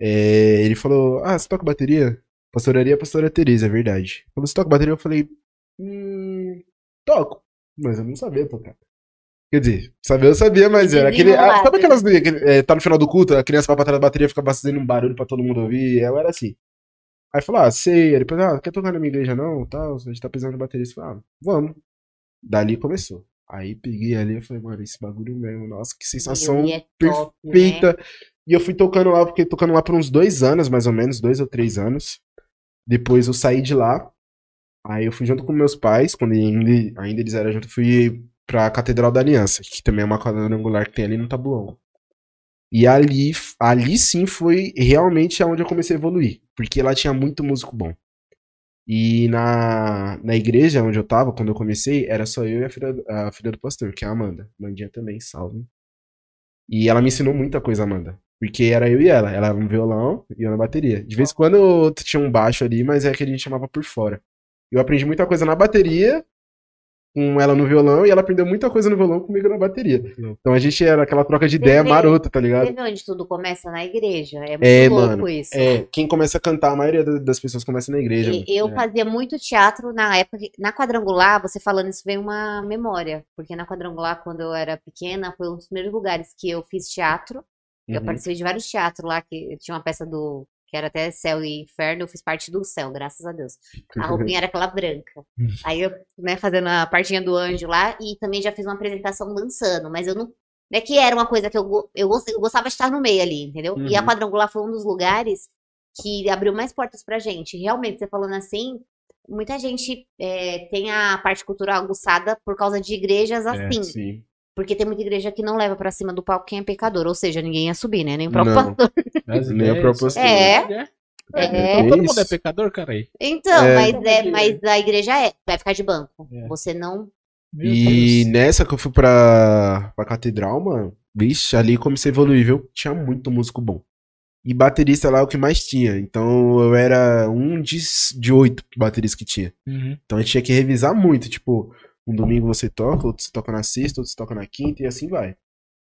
É, ele falou, ah, você toca bateria? Pastor Ari é a pastora Tereza, é verdade. Falou, você toca bateria? Eu falei, hum, toco. Mas eu não sabia tocar. Quer dizer, saber eu sabia, mas era aquele. ah, sabe aquelas. aquele, é, tá no final do culto, a criança vai pra trás da bateria fica fazendo um barulho pra todo mundo ouvir. Eu era assim. Aí falou, ah, sei. Aí depois, ah, quer tocar na minha igreja não? Tal, a gente tá precisando de bateria. Eu falei, ah, vamos. Dali começou. Aí peguei ali e falei, mano, esse bagulho mesmo, nossa, que sensação é top, né? perfeita. E eu fui tocando lá, fiquei tocando lá por uns dois anos, mais ou menos, dois ou três anos. Depois eu saí de lá. Aí eu fui junto com meus pais, quando ainda, ainda eles eram juntos, fui pra Catedral da Aliança, que também é uma quadrangular que tem ali no Tabuão. E ali, ali sim foi realmente aonde eu comecei a evoluir, porque lá tinha muito músico bom. E na, na igreja onde eu tava, quando eu comecei, era só eu e a filha, a filha do pastor, que é a Amanda. Mandinha também, salve. E ela me ensinou muita coisa, Amanda. Porque era eu e ela. Ela no violão e eu na bateria. De vez em quando eu tinha um baixo ali, mas é que a gente chamava por fora. Eu aprendi muita coisa na bateria, com ela no violão, e ela aprendeu muita coisa no violão comigo na bateria. Então a gente era aquela troca de ideia marota, tá Você ligado? vê onde tudo começa na igreja? É muito É, louco mano. isso. É, quem começa a cantar, a maioria da- das pessoas começa na igreja. E eu. É. fazia muito teatro na época. Na quadrangular, você falando isso veio uma memória. Porque na quadrangular, quando eu era pequena, foi um dos primeiros lugares que eu fiz teatro. Eu Uhum. participei de vários teatros lá, que tinha uma peça do. Que era até Céu e Inferno, eu fiz parte do céu, graças a Deus. A roupinha era aquela branca. Aí eu, né, fazendo a partinha do anjo lá, e também já fiz uma apresentação dançando, mas eu não. Não é que era uma coisa que eu, eu, gos- eu gostava de estar no meio ali, entendeu? E a Uhum. quadrangular foi um dos lugares que abriu mais portas pra gente. Realmente, você falando assim, muita gente é, tem a parte cultural aguçada por causa de igrejas É, assim. Sim. Porque tem muita igreja que não leva pra cima do palco quem é pecador. Ou seja, ninguém ia subir, né? Nem o próprio Não. pastor. As Nem a ideias, proposta. É. É. É. Então todo mundo é pecador, cara aí. Então, É. mas, é, mas a igreja é. Vai ficar de banco. É. Você não. E nessa que eu fui pra, pra catedral, mano, vixe, ali comecei a evoluir, viu? Tinha muito músico bom. E baterista lá é o que mais tinha. Então eu era um de, de oito bateristas que tinha. Uhum. Então a gente tinha que revisar muito. Tipo, um domingo você toca, outro você toca na sexta, outro você toca na quinta e assim vai.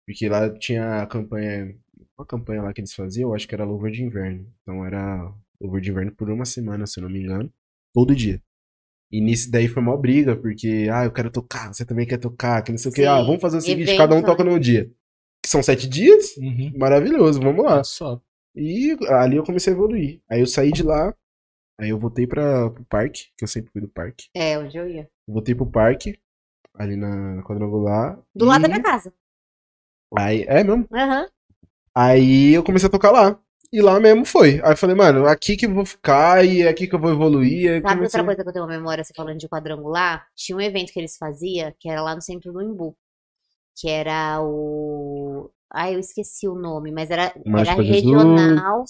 Porque lá tinha a campanha. Uma campanha lá que eles faziam, eu acho que era louvor de inverno. Então era louvor de inverno por uma semana, se eu não me engano. Todo dia. E nisso daí foi uma briga, porque, ah, eu quero tocar, você também quer tocar, que não sei o que. Sim, Ah, vamos fazer o seguinte, evento, cada um né? toca num dia. Que são sete dias? Uhum. Maravilhoso, vamos lá. Só. E ali eu comecei a evoluir. Aí eu saí de lá, aí eu voltei para pro parque, que eu sempre fui do parque. É, onde eu ia. Voltei pro parque, ali na quadrangular. Do lado da e- minha casa. Aí, é mesmo? Aham. Aí eu comecei a tocar lá. E lá mesmo foi. Aí eu falei, mano, aqui que eu vou ficar e é aqui que eu vou evoluir. Aí Sabe comecei- outra coisa que eu tenho uma memória, você falando de quadrangular? Tinha um evento que eles faziam, que era lá no centro do Imbu. Que era o. Ai, eu esqueci o nome, mas era, Marcha era pra Jesus. regional.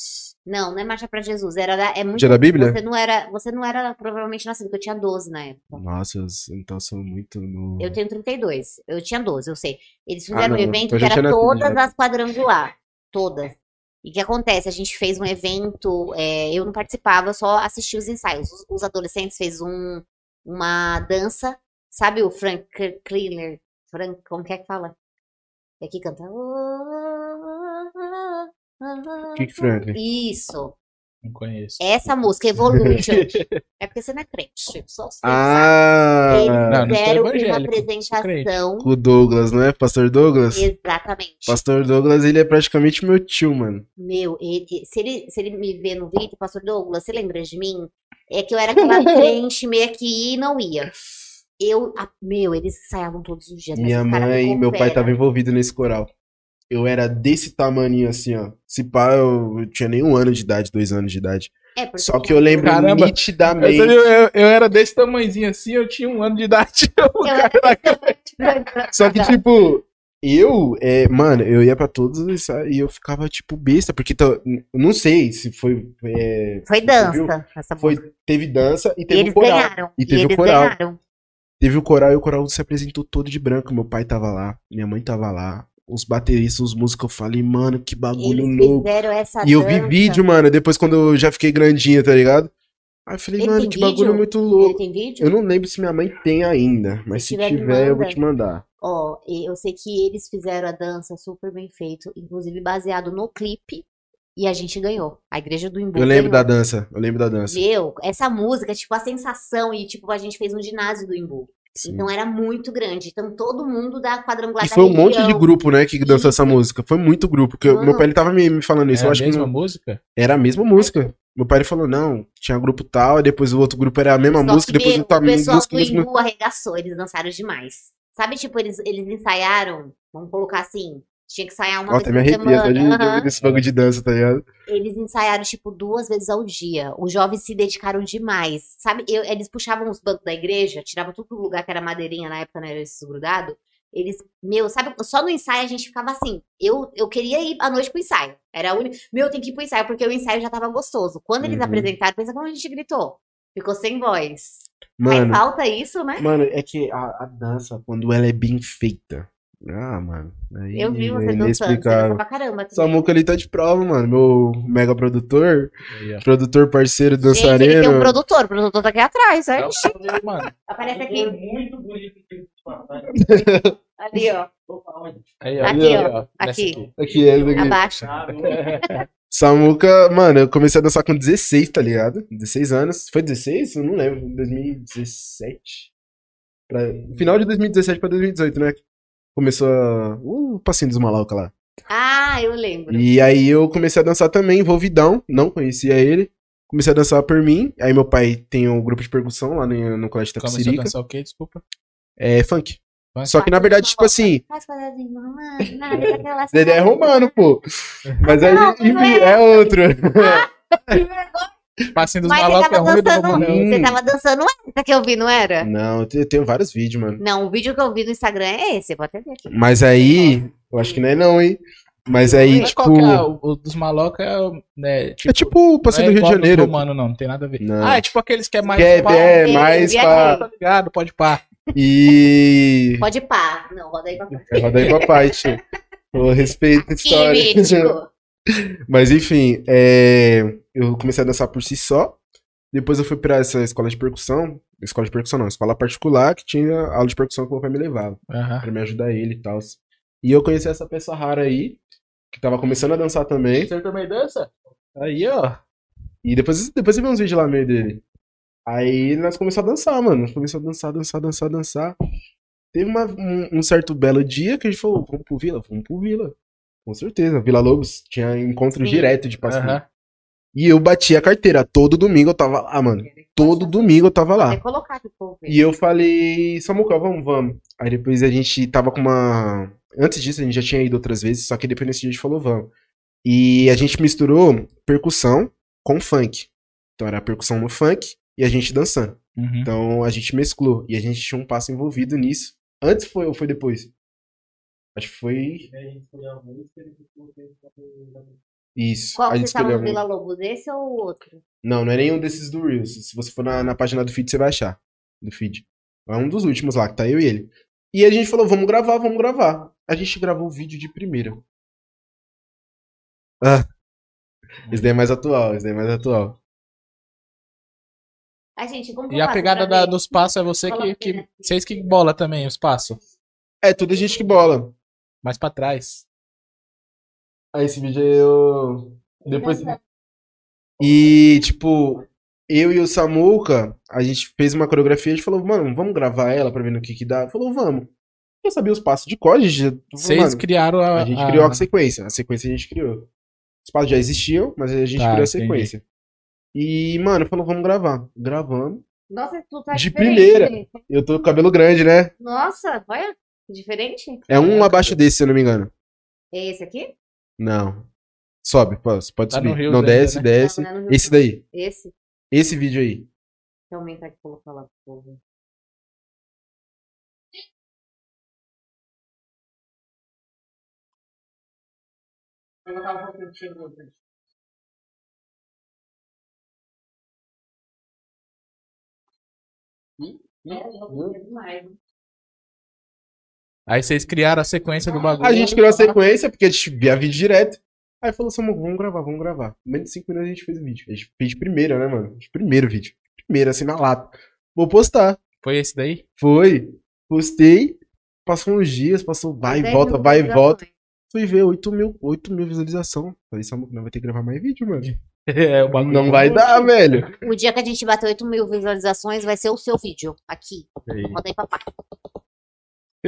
Não, não é Marcha pra Jesus. Era da- é muito. Dia da Bíblia? Você não era, você não era provavelmente nascido, porque eu tinha 12 na época. Nossa, então sou muito no. Eu tenho 32. Eu tinha 12, eu sei. Eles Ah, fizeram um não, evento então que era nascido, todas já. as quadrangular. Todas. E o que acontece? A gente fez um evento, é, eu não participava, eu só assisti os ensaios. Os, os adolescentes fez um, uma dança, sabe o Frank Cleaner? Frank, como que é que fala? É que canta. Kik Franklin. Isso. Não conheço. Essa música, Evolution. é porque você não é crente, só os. Ah! Eles Não, não fizeram uma sou crente. apresentação. O Douglas, não é? Pastor Douglas? Exatamente. Pastor Douglas, ele é praticamente meu tio, mano. Meu, ele- se, ele, se ele me vê no vídeo, pastor Douglas, você lembra de mim? É que eu era aquela crente meio que ia e não ia. Eu, a- meu, eles ensaiavam todos os dias. Minha mãe e meu pai estavam envolvidos nesse coral. Eu era desse tamaninho assim, ó. Se pá, eu, eu tinha nem um ano de idade, dois anos de idade. É, porque Só que eu lembro Caramba. Eu, nitidamente. eu, eu- eu era desse tamanhozinho assim, eu tinha um ano de idade. Só que, tipo, eu, é, mano, eu ia pra todos os e eu ficava, tipo, besta, porque tô- eu não sei se foi. é, Foi dança. viu? Essa Foi, teve dança e E teve eles o coral. ganharam. E teve o eles coral. ganharam. Teve o coral e o coral se apresentou todo de branco. Meu pai tava lá, minha mãe tava lá. os bateristas, os músicos, eu falei, mano, que bagulho Eles louco. fizeram essa E eu vi dança. vídeo, mano, depois quando eu já fiquei grandinho, tá ligado? Aí eu falei, Ele mano, que bagulho vídeo? muito Ele louco. tem vídeo? Eu não lembro se minha mãe tem ainda, mas Se se tiver, tiver, eu vou te mandar. Ó, eu sei que eles fizeram a dança super bem feito, inclusive baseado no clipe, e a gente ganhou. A igreja do Imbu Eu lembro ganhou. da dança, eu lembro da dança. Meu, essa música, tipo, a sensação, e tipo, a gente fez um ginásio do Imbu. Sim. Então era muito grande. Então todo mundo da quadrangular E da foi um monte de grupo, né, que dançou essa música. Foi muito grupo, porque Mano. meu pai ele tava me, me falando isso. É eu a acho que mesma não- música? era a mesma música. Meu pai ele falou, não, tinha grupo tal, e depois o outro grupo era a mesma Só música, que, depois meu, outra o pessoal música, do música. Imbu arregaçou, eles dançaram demais. Sabe, tipo, eles, eles ensaiaram, vamos colocar assim, tinha que ensaiar uma Ó, vez me por arrepia só de, semana. de aham. ouvir esse bagulho de dança, tá ligado? Eles ensaiaram, tipo, duas vezes ao dia. Os jovens se dedicaram demais. Sabe, eu- eles puxavam os bancos da igreja, tiravam tudo do lugar que era madeirinha, na época não era esses grudado. Eles, meu, sabe, só no ensaio a gente ficava assim. Eu, eu queria ir à noite pro ensaio. Era a única. Meu, tem que ir pro ensaio, porque o ensaio já tava gostoso. Quando eles Uhum. apresentaram, pensa como a gente gritou. Ficou sem voz. Mano, Aí falta isso, né? mano, é que a, a dança, quando ela é bem feita. Ah, mano. Aí Eu vi é você dançando, você dança pra caramba também. Samuca ali tá de prova, mano. Meu mega produtor, produtor parceiro Gente, ele tem um dançarino. produtor, o produtor tá aqui atrás, É né? mano. Aparece aqui, muito bonito faço. ali, ó. Aí, ó. Aqui, ó. Aqui. Aqui, é, aqui. Abaixo. Samuca, mano, eu comecei a dançar com 16, tá ligado? 16 anos. Foi 16? Eu não lembro. 2017. Pra... Final de 2017 pra 2018, né? Começou a... o passinho dos malauca lá. Ah, eu lembro. E aí eu comecei a dançar também, envolvidão. Não conhecia ele. Comecei a dançar por mim. Aí meu pai tem um grupo de percussão lá no, no colégio Começou a Tapicirica. dançar o quê? Desculpa. É funk. Funk? Só que na verdade, tipo assim, Faz quadradinho, mamãe, nada daquela Dedé é romano, pô. Mas aí, enfim, é. é outro. Passinho dos Mas malocos é ruim do dançando. Hum. você tava dançando essa que eu vi, não era? Não, eu te- eu tenho vários vídeos, mano. Não, o vídeo que eu vi no Instagram é esse, pode até ver aqui. Mas aí, eu acho que não é não, hein? Mas aí, Mas tipo. qual que é? O, dos malocos é, o, né, tipo, É tipo o passeio não do é Rio de Janeiro. romano, não, não tem nada a ver. Não. Ah, é tipo aqueles que é mais Que é, pá. é mais vi pra. Tá ligado? Pode pá. E. Pode pá. Não, roda aí pra frente. Roda aí pra parte. Eu respeito a Que história. mítico. Mas enfim, é, eu comecei a dançar por si só. Depois eu fui pra essa escola de percussão. Escola de percussão não, escola particular que tinha aula de percussão que o meu pai me levava. Aham. Pra me ajudar ele e tal. E eu conheci essa peça rara aí, que tava começando a dançar também. Você também dança? Aí, ó. E depois, depois eu vi uns vídeos lá meio dele. Aí nós começamos a dançar, mano. Nós começamos a dançar, dançar, dançar, dançar. Teve uma- um, um certo belo dia que a gente falou, vamos pro Vila? Vamos pro Vila. Com certeza. Vila Lobos tinha encontro Sim. direto de passeio. Aham. E eu bati a carteira. Todo domingo eu tava lá, mano. Todo domingo eu tava lá. Ver. E eu falei, Samuca, vamos, vamos. Aí depois a gente tava com uma. Antes disso, a gente já tinha ido outras vezes, só que depois nesse dia a gente falou, vamos. E a gente misturou percussão com funk. Então era percussão no funk e a gente dançando. Uhum. Então a gente mesclou. E a gente tinha um passo envolvido nisso. Antes foi ou foi depois? Acho que foi. Isso. Qual a que gente você escolheu no. Vila Lobos, esse ou o outro? Não, não é nenhum desses do Reels. Se você for na, na página do feed, você vai achar. Do feed. É um dos últimos lá, que tá eu e ele. E a gente falou, vamos gravar, vamos gravar. A gente gravou o vídeo de primeira. Ah. Esse daí é mais atual, esse daí é mais atual. Ai, gente, como E a pegada da- dos passos é você que, que. Vocês que bola também, os passos. É, tudo a gente que bola. Mais pra trás. Aí esse vídeo aí eu. Depois. E, tipo, eu e o Samuca, a gente fez uma coreografia, a gente falou, mano, vamos gravar ela pra ver no que que dá. Falou, vamos. Eu sabia os passos de a já- Vocês criaram a. A gente criou a sequência. A sequência a gente criou. Os passos já existiam, mas a gente Tá, criou a entendi. sequência. E, mano, falou, vamos gravar. Gravamos. Nossa, tu tá De primeira. Eu tô com cabelo grande, né? Nossa, olha, diferente. É um abaixo desse, se eu não me engano. É esse aqui? Não. Sobe, pode, pode Tá subir. Não, ainda, desce, né? desce. Não, não é Esse daí. Esse? Esse vídeo aí. Deixa eu aumentar aqui e colocar lá pro povo. Vou botar um pouquinho de cheiro aqui. É demais. Aí vocês criaram a sequência do bagulho. A gente criou a sequência, porque a gente via vídeo direto. Aí falou assim, "Amor, vamos gravar, vamos gravar. Em menos de 5 minutos a gente fez o vídeo. A gente fez de primeira, né, mano? De primeiro vídeo. Primeiro, assim, na lata. Vou postar. Foi esse daí? Foi. Postei. Passou uns dias, passou vai e volta, vai e volta. Fui ver 8 mil, 8 mil visualizações. Falei, Samu, não vai ter que gravar mais vídeo, mano. É, o bagulho. Não vai dar, velho. O dia que a gente bater 8 mil visualizações vai ser o seu vídeo. Aqui. Aí, papai.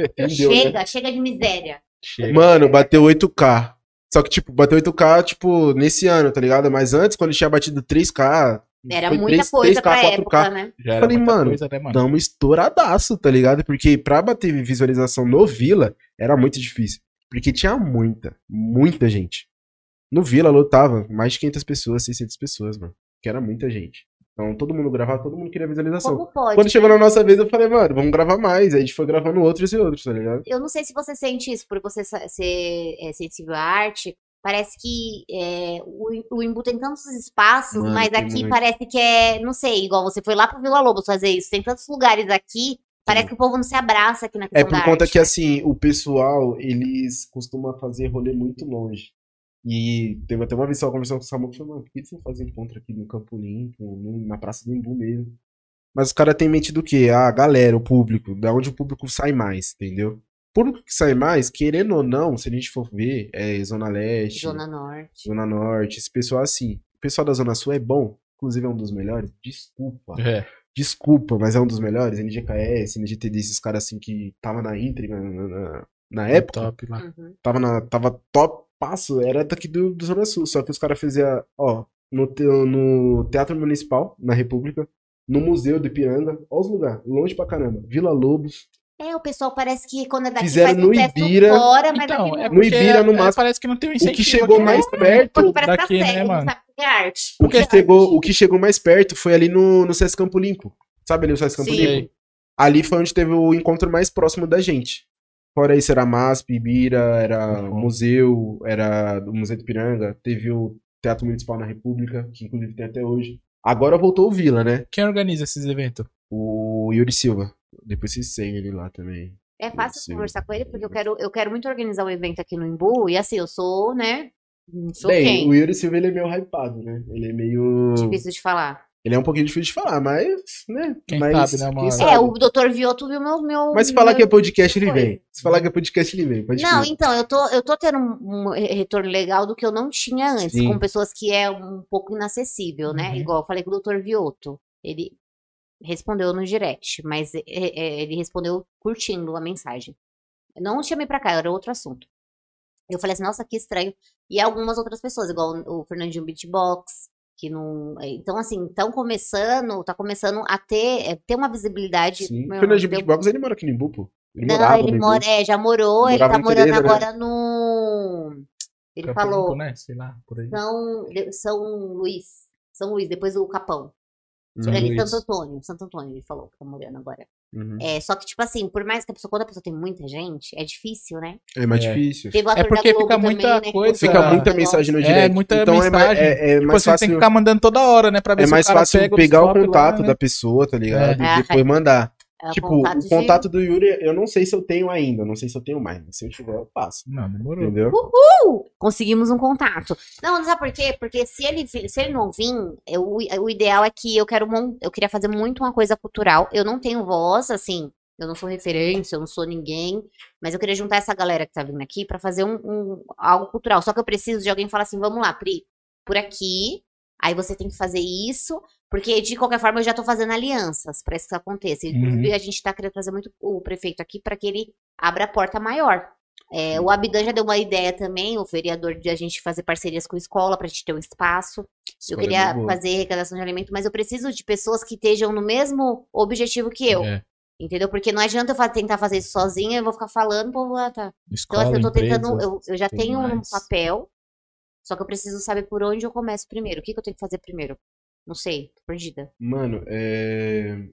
Entendeu, né? Chega, chega de miséria. Chega. Mano, bateu 8K. Só que, tipo, bateu 8K, tipo, nesse ano, tá ligado? Mas antes, quando tinha batido 3K. Era foi muita 3, coisa 3K, pra 4K. época, né? Já era falei, mano, coisa, né, mano? Tamo estouradaço, tá ligado? Porque pra bater visualização no Vila era muito difícil. Porque tinha muita, muita gente. No Vila lotava mais de 500 pessoas, 600 pessoas, mano. Que era muita gente. Então todo mundo gravava, todo mundo queria visualização. Como pode? Quando chegou né? na nossa vez, eu falei, mano, vamos gravar mais. Aí a gente foi gravando outros e outros, tá ligado? Eu não sei se você sente isso, por você ser é, sensível à arte. Parece que é, o, o Imbu tem tantos espaços, Mano, mas aqui muito. parece que é, não sei, igual você foi lá pro Vila Lobos fazer isso. Tem tantos lugares aqui, parece que o povo não se abraça aqui na É questão por da conta arte. que, assim, o pessoal, eles costumam fazer rolê muito longe. E teve até uma vez só conversando com o Samu, que falou, mano, por que você não faz encontro aqui no Campo Limpo, na Praça do Imbu mesmo? Mas os caras têm em mente do quê? Ah, a galera, o público, da onde o público sai mais, entendeu? O público que sai mais, querendo ou não, se a gente for ver, é Zona Leste, Zona Norte. Zona Norte, esse pessoal assim. O pessoal da Zona Sul é bom, inclusive é um dos melhores, desculpa. É. Desculpa, mas é um dos melhores. NGKS, NGTD, esses caras assim que tava na íntegra na, na, na época. Top lá. Uhum. Tava, na, tava top passo, era daqui do, do Zona Sul. Só que os caras faziam, ó, no, te- no Teatro Municipal, na República, no Museu do Ipiranga, ó os lugares, longe pra caramba. Vila Lobos. É, o pessoal parece que quando é daqui Fizeram faz no Ibira. fora, mas Então, é não. No Ibira, no é, máximo. parece que não tem um O incentivo que chegou aqui, né? mais perto. Daqui, tá né, mano? o que é arte. O que, chegou, o que chegou mais perto foi ali no, no Sesc Campo Limpo. Sabe ali o Sesc Campo Sim. Limpo? Ali foi onde teve o encontro mais próximo da gente. Fora isso, era MASP, Ibira, era Uhum. o museu, era o Museu do Piranga, teve o Teatro Municipal na República, que inclusive tem até hoje. Agora voltou o Vila, né? Quem organiza esses eventos? O Yuri Silva. Depois vocês seguem ele lá também. É fácil Sim. conversar com ele, porque eu quero, eu quero muito organizar um evento aqui no Imbu, e assim, eu sou, né? Sou Bem, quem? o Yuri Silva ele é meio hypado, né? Ele é meio. Difícil de falar. Ele é um pouquinho difícil de falar, mas, né? Quem mas, sabe, né, sabe? É, o Dr. Vioto viu meu. meu Mas se falar meu- que é podcast, ele vem. Se falar que é podcast, ele vem. Pode Não, crer. então, eu tô, eu tô tendo um, retorno legal do que eu não tinha antes, Sim. com pessoas que é um pouco inacessível, né? Uhum. Igual eu falei com o Dr. Vioto. Ele respondeu no direct, mas é, é, ele respondeu curtindo a mensagem. Eu não chamei pra cá, era outro assunto. Eu falei assim, nossa, que estranho. E algumas outras pessoas, igual o Fernandinho Beatbox, que não. Então, assim, estão começando, tá começando a ter, é, ter uma visibilidade. Sim. meu, O Fernandinho deu- Beatbox, ele mora aqui no Imbu, pô. Ele não, morava ele mora, é, já morou, ele Morava tá no morando Tereza, né? agora no. Ele Campo falou né? Sei lá, por aí. São, São Luís. São Luís, depois o Capão. Uhum. ali, Luís. Santo Antônio. Santo Antônio, ele falou que tá morando agora. Uhum. É, só que, tipo assim, por mais que a pessoa, quando a pessoa tem muita gente, é difícil, né? É mais É. difícil. O ator porque fica muita também, né, coisa- Fica um muita mensagem no É, direct. muita então é mais, mensagem. é, é Tipo, mais você tem fácil. que ficar mandando toda hora, né? Pra ver É se mais o cara fácil pega pegar o top lá, contato né? da pessoa, tá ligado? É. E depois mandar. É, tipo, contato o de- contato do Yuri, eu não sei se eu tenho ainda, não sei se eu tenho mais, mas se eu tiver, eu passo. Não, demorou. Entendeu? Uh, conseguimos um contato. Não, não sabe por quê? Porque se ele, se ele não vir, eu- o ideal é que eu quero eu queria fazer muito uma coisa cultural. Eu não tenho voz, assim, eu não sou referência, eu não sou ninguém, mas eu queria juntar essa galera que tá vindo aqui pra fazer um, um- algo cultural. Só que eu preciso de alguém falar assim, vamos lá, Pri, por aqui, aí você tem que fazer isso, porque de qualquer forma eu já tô fazendo alianças pra isso que aconteça. Inclusive, a gente tá querendo trazer muito o prefeito aqui pra que ele abra a porta maior. É, o Abdan já deu uma ideia também, o vereador, de a gente fazer parcerias com a escola pra gente ter um espaço. Eu Escola queria é boa. fazer arrecadação de alimento, mas eu preciso de pessoas que estejam no mesmo objetivo que eu. É, Entendeu? Porque não adianta eu tentar fazer isso sozinha, eu vou ficar falando, pô, ah, tá. Então, escola, assim, eu tô tentando, empresas, eu, eu já tenho um mais. papel, só que eu preciso saber por onde eu começo primeiro. O que, que eu tenho que fazer primeiro? Não sei, tô perdida. Mano, é.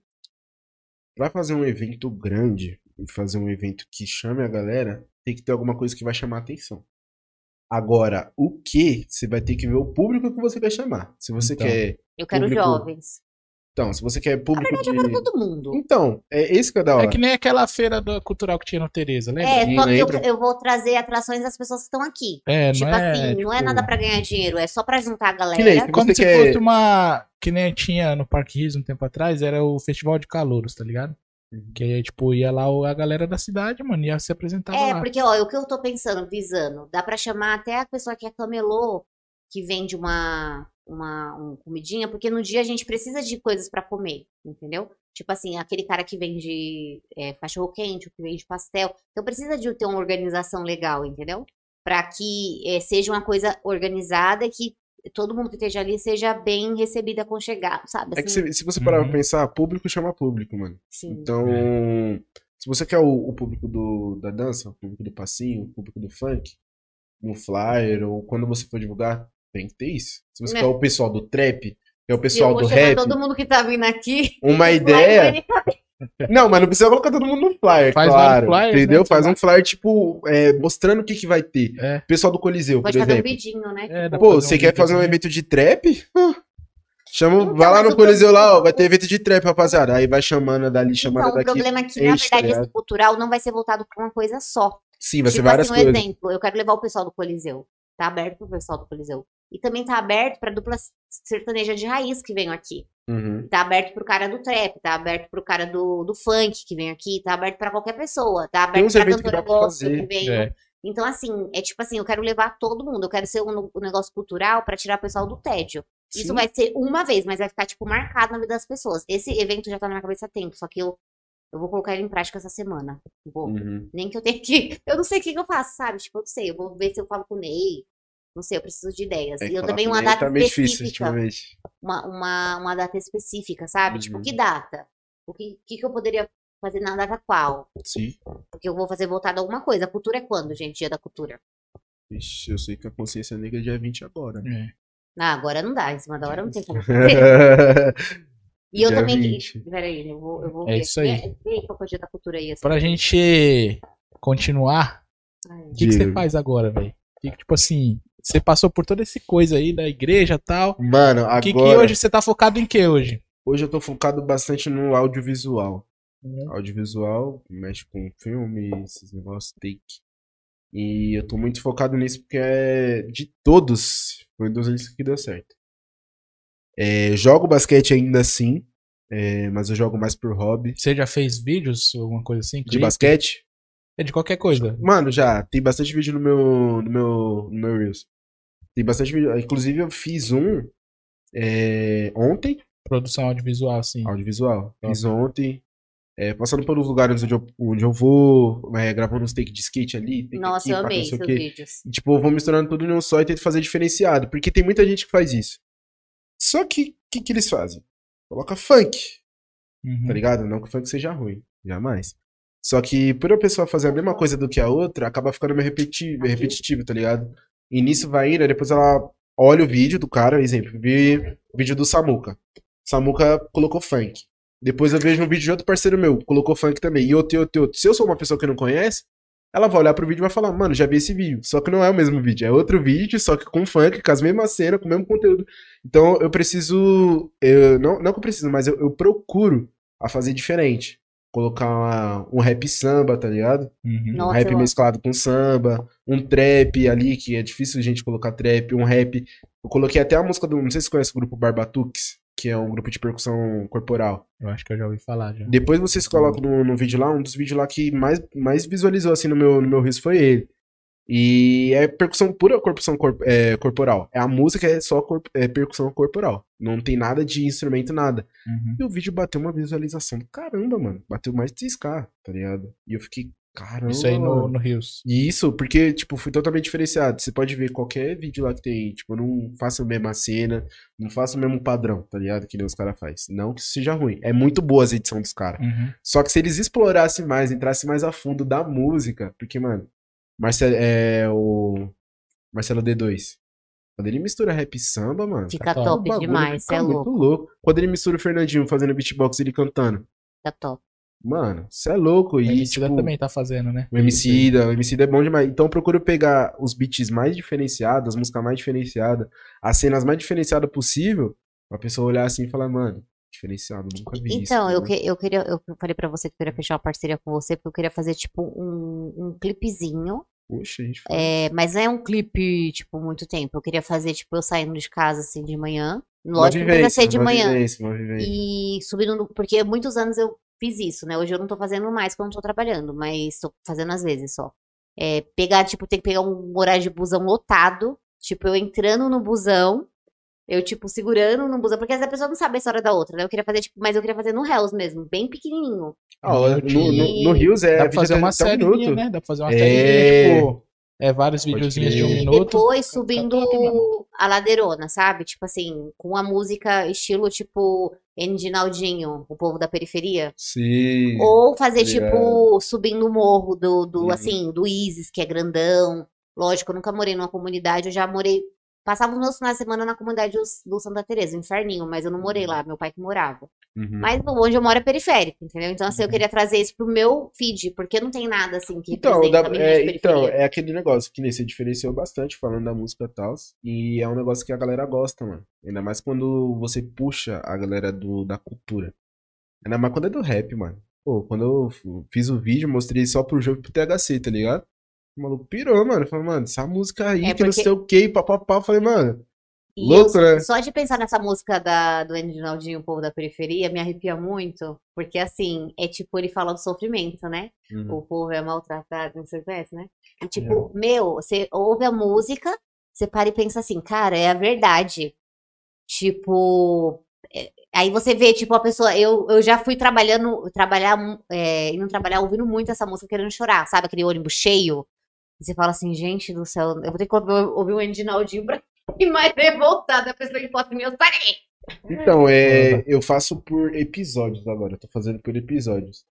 Pra fazer um evento grande e fazer um evento que chame a galera, tem que ter alguma coisa que vai chamar a atenção. Agora, o que? Você vai ter que ver o público que você quer chamar. Se você Então. quer. Eu quero Público. jovens. Então, se você quer público verdade, é de... para todo mundo. Então, é esse que é da hora. É que nem aquela feira do- cultural que tinha no Tereza, lembra? É, só que eu, eu vou trazer atrações das pessoas que estão aqui. É, tipo não é. assim, não é tipo, nada pra ganhar dinheiro, é só pra juntar a galera. Que nem, se Como você se quer... fosse uma. Que nem tinha no Parque Rio um tempo atrás, era o Festival de Calouros, tá ligado? Uhum. Que aí, tipo, ia lá a galera da cidade, mano, ia se apresentar É, lá. porque, ó, o que eu tô pensando, visando, dá pra chamar até a pessoa que é camelô, que vende uma, uma um comidinha, porque no dia a gente precisa de coisas pra comer, entendeu? Tipo assim, aquele cara que vende é, cachorro quente, o que vende pastel. Então precisa de ter uma organização legal, entendeu? Pra que é, seja uma coisa organizada e que todo mundo que esteja ali seja bem recebido, aconchegado, sabe? É que Assim, se, se você parar Uhum. pra pensar, público chama público, mano. sim. Então, se você quer o, o público do, da dança, o público do passinho, o público do funk, no flyer, ou quando você for divulgar, tem que ter isso. Se você Né? quer o pessoal do trap, quer o eu pessoal vou do rap, todo mundo que tá vindo aqui. uma ideia. Não, mas não precisa colocar todo mundo no flyer, Faz claro. flyers, entendeu? né? Faz um flyer, tipo, é, mostrando o que, que vai ter. É. Pessoal do Coliseu, Pode por fazer um exemplo. vidinho, né? É, dá Pô, você um quer fazer um videozinho. evento de trap? Ah, Chama, Então, vai lá mas no o Coliseu lá, ó, vai ter evento de trap, rapaziada. Aí vai chamando dali, chamando Então, o daqui. problema é que, na enche, tá verdade, esse cultural não vai ser voltado pra uma coisa só. Sim, vai ser tipo várias assim, um coisas. exemplo, eu quero levar o pessoal do Coliseu. Tá aberto pro pessoal do Coliseu. E também tá aberto pra dupla sertaneja de raiz que vem aqui. Uhum. Tá aberto pro cara do trap, tá aberto pro cara do, do funk que vem aqui, tá aberto pra qualquer pessoa, tá aberto pra cantora gospel que vem. É. Então, assim, é tipo assim, eu quero levar todo mundo, eu quero ser um, um negócio cultural pra tirar o pessoal do tédio. Isso Sim. vai ser uma vez, mas vai ficar, tipo, marcado na vida das pessoas. Esse evento já tá na minha cabeça há tempo, só que eu, eu vou colocar ele em prática essa semana. Vou. Uhum. Nem que eu tenha que. Eu não sei o que, que eu faço, sabe? Tipo, eu não sei. Eu vou ver se eu falo com o Ney. Não sei, eu preciso de ideias. É, e eu também uma ele data tá meio difícil específica. ultimamente. Uma, uma, uma data específica, sabe? Tipo, Uhum. que data? O que, que, que eu poderia fazer na data qual? Sim. Porque eu vou fazer voltado a alguma coisa. A cultura é quando, gente? Dia da cultura. Ixi, eu sei que a consciência negra é dia 20 agora. né? É. Ah, agora não dá. Em cima da hora não tem como fazer. E eu Dia também. 20. Peraí, eu vou, eu vou É ver. isso aí. Vê aí qual que é o dia da cultura aí. assim. Pra gente continuar, o que, que você faz agora, velho? Tipo assim, você passou por toda essa coisa aí da igreja e tal. Mano, O que, que agora. hoje você tá focado em que hoje? Hoje eu tô focado bastante no audiovisual. Uhum. Audiovisual, mexe com filme, esses negócios, take. E eu tô muito focado nisso porque é de todos, foi dos únicos que deu certo. É, jogo basquete ainda assim, é, mas eu jogo mais por hobby. Você já fez vídeos, alguma coisa assim? De clipe? basquete? É de qualquer coisa. Mano, já, tem bastante vídeo no meu, no meu, no meu Reels. Tem bastante vídeo. Inclusive eu fiz um é, ontem, Produção audiovisual, assim. audiovisual. Top. Fiz ontem. é, passando pelos lugares onde eu, onde eu vou, é, gravando uns take de skate ali. Nossa, aqui, eu amei seus vídeos. E, tipo, eu vou misturando tudo em um só e tento fazer diferenciado. Porque tem muita gente que faz isso. Só que, o que, que eles fazem? Coloca funk, Uhum. tá ligado? Não que o funk seja ruim, jamais. Só que por a pessoa fazer a mesma coisa do que a outra, acaba ficando meio repeti- meio repetitivo, tá ligado? E nisso vai indo, aí depois ela olha o vídeo do cara, exemplo, vi o vídeo do Samuca. Samuca colocou funk. Depois eu vejo um vídeo de outro parceiro meu, colocou funk também. E outro, e outro, e outro. Se eu sou uma pessoa que não conhece, ela vai olhar pro vídeo e vai falar, mano, já vi esse vídeo. Só que não é o mesmo vídeo, é outro vídeo, só que com funk, com as mesmas cenas, com o mesmo conteúdo. Então eu preciso. Eu, não, não que eu preciso, mas eu, eu procuro a fazer diferente. Colocar uma- um rap samba, tá ligado? Uhum. Nossa, um rap mesclado com samba, um trap ali, que é difícil a gente colocar trap, um rap. Eu coloquei até a música do. Não sei se você conhece o grupo Barbatux, que é um grupo de percussão corporal. Eu acho que eu já ouvi falar já. Depois vocês colocam no, no vídeo lá, um dos vídeos lá que mais, mais visualizou assim no meu, no meu riso foi ele. E é percussão pura percussão cor- é, corporal. É a música é só corp- é percussão corporal. Não tem nada de instrumento, nada. Uhum. E o vídeo bateu uma visualização do caramba, mano. Bateu mais de 6k, tá ligado? E eu fiquei, caramba. Isso aí no, no Rios. E Isso, porque, tipo, fui totalmente diferenciado. Você pode ver qualquer vídeo lá que tem, tipo, não faço a mesma cena, não faço o mesmo padrão, tá ligado? Que nem os caras fazem. Não que isso seja ruim. É muito boa as edições dos caras. Uhum. Só que se eles explorassem mais, entrassem mais a fundo da música, porque, mano, Marcelo, é o Marcelo D2. Quando ele mistura rap e samba, mano, Fica top. o top bagulho demais, fica é muito louco. Quando ele mistura o Fernandinho fazendo beatbox e ele cantando. Fica top. Mano, você é louco. O E, MC tipo, também tá fazendo, né? o MC da, o MC é bom demais. Então eu procuro pegar os beats mais diferenciados, as músicas mais diferenciadas, as cenas mais diferenciadas possível, pra pessoa olhar assim e falar, mano, Diferenciado, nunca vi isso. Então, eu, que, eu queria, eu falei pra você que eu queria fechar uma parceria com você, porque eu queria fazer, tipo, um, um clipezinho. Poxa, a gente. É, mas não é um clipe, tipo, muito tempo. Eu queria fazer, tipo, eu saindo de casa, assim, de manhã. Lógico que precisa ser de manhã. vivência. E subindo, no- porque muitos anos eu fiz isso, né? Hoje eu não tô fazendo mais quando eu tô trabalhando, mas tô fazendo às vezes só. É, pegar, tipo, tem que pegar um horário de busão lotado, tipo, eu entrando no busão, eu, tipo, segurando no busão, porque às vezes a pessoa não sabe a história da outra, né? Eu queria fazer, tipo, mas eu queria fazer no Hells mesmo, bem pequenininho. Ah, no, no, no Rios é Dá pra fazer uma um série, né? Dá pra fazer uma É. série, tipo, é vários videozinhos de um. E minuto. depois Tá subindo mano. a ladeirona, sabe? Tipo assim, com a música estilo, tipo, Endinaldinho, o povo da periferia. Sim. Ou fazer, Tá ligado. tipo, subindo o morro do, do Uhum. assim, do Isis, que é grandão. Lógico, eu nunca morei numa comunidade, eu já morei. Passava os meus finais de semana na comunidade do, Santa Teresa, Inferninho, mas eu não morei lá, meu pai que morava. Uhum. Mas onde eu moro é periférico, entendeu? Então, assim, eu Uhum. queria trazer isso pro meu feed, porque não tem nada assim que Então, representa dá- a menina é, então, é aquele negócio que nem você diferenciou bastante falando da música e tal. E é um negócio que a galera gosta, mano. Ainda mais quando você puxa a galera do, da cultura. Ainda mais quando é do rap, mano. Pô, quando eu fiz o vídeo, mostrei só pro jogo e pro THC, tá ligado? O maluco pirou, mano. Falei, mano, essa música aí, É que não sei o que, papapá. Eu Falei, mano, E louco, eu, né? só de pensar nessa música da, do Endinaldinho, o povo da periferia, me arrepia muito. Porque, assim, é tipo ele fala do sofrimento, né? uhum. O povo é maltratado, não sei o que é, né? E, tipo, meu, você ouve a música, você para e pensa assim, cara, é a verdade. Tipo, é- aí você vê, tipo, a pessoa, eu, eu já fui trabalhando, trabalhar, é, indo trabalhar ouvindo muito essa música, querendo chorar, sabe? Aquele ônibus cheio. E você fala assim, gente do céu, eu vou ter que ouvir, o Endinaldinho pra ir mais revoltada. A pessoa que fala assim, meu, parei! Então, é, eu faço por episódios agora, eu tô fazendo por episódios.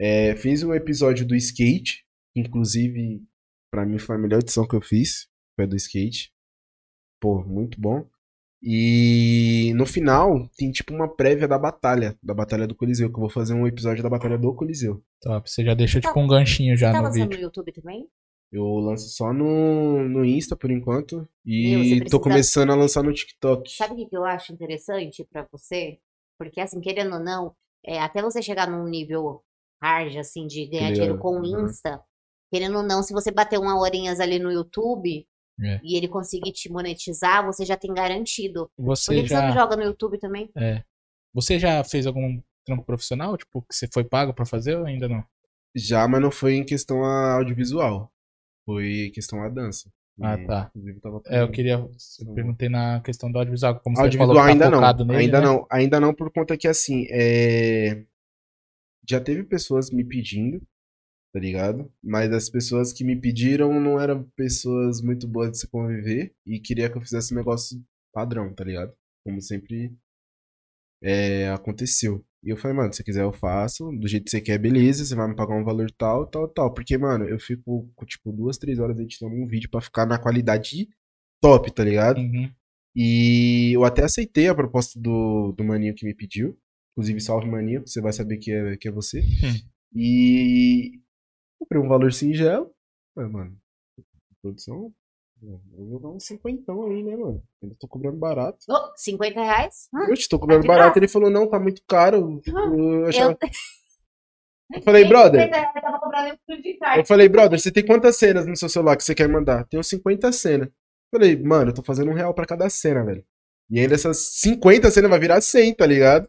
É, fiz um episódio do skate, que inclusive, pra mim foi a melhor edição que eu fiz, foi a do skate. Pô, muito bom. E no final tem tipo uma prévia da batalha, da batalha do Coliseu, que eu vou fazer um episódio da batalha do Coliseu. Top. Você já deixou tipo um ganchinho já Tá no lançando vídeo. no YouTube também? Eu lanço só no, no Insta por enquanto Meu, e tô precisa- começando a lançar no TikTok. Sabe o que eu acho interessante pra você? Porque, assim, querendo ou não, é, até você chegar num nível hard, assim, de ganhar dinheiro com o Uhum. Insta, querendo ou não, se você bater uma horinhas ali no YouTube É. e ele conseguir te monetizar, você já tem garantido. Por Você que, que você não já, joga no YouTube também? você já fez algum trampo profissional? Tipo, que você foi pago pra fazer ou ainda não? Já, mas não foi em questão a audiovisual. Foi questão a dança. Ah, E, tá. É, eu queria. Eu perguntei na questão do audiovisual, como você Audiovisual falou que tá ainda não. nele, ainda né? não. Ainda não por conta que assim, é... já teve pessoas me pedindo, tá ligado? Mas as pessoas que me pediram não eram pessoas muito boas de se conviver e queria que eu fizesse um negócio padrão, tá ligado? Como sempre é, aconteceu. E eu falei, mano, se você quiser eu faço, do jeito que você quer, beleza, você vai me pagar um valor tal, tal, tal. Porque, mano, eu fico, tipo, duas, três horas editando um vídeo pra ficar na qualidade top, tá ligado? Uhum. E eu até aceitei a proposta do, do maninho que me pediu. Inclusive, salve maninho, você vai saber que é, que é você. E comprei um valor singelo. Mas, mano, produção, eu vou dar um cinquentão aí, né, mano? Eu tô cobrando barato. Oh, 50 reais? Ah, Eu tô cobrando de barato. Ele falou, não, tá muito caro. Eu, achava- eu... eu falei, brother. 50 reais, eu. Eu falei, brother, você tem quantas cenas no seu celular que você quer mandar? Tenho 50 cenas. Falei, mano, eu tô fazendo um real pra cada cena, velho. E ainda essas 50 cenas vai virar 100, tá ligado?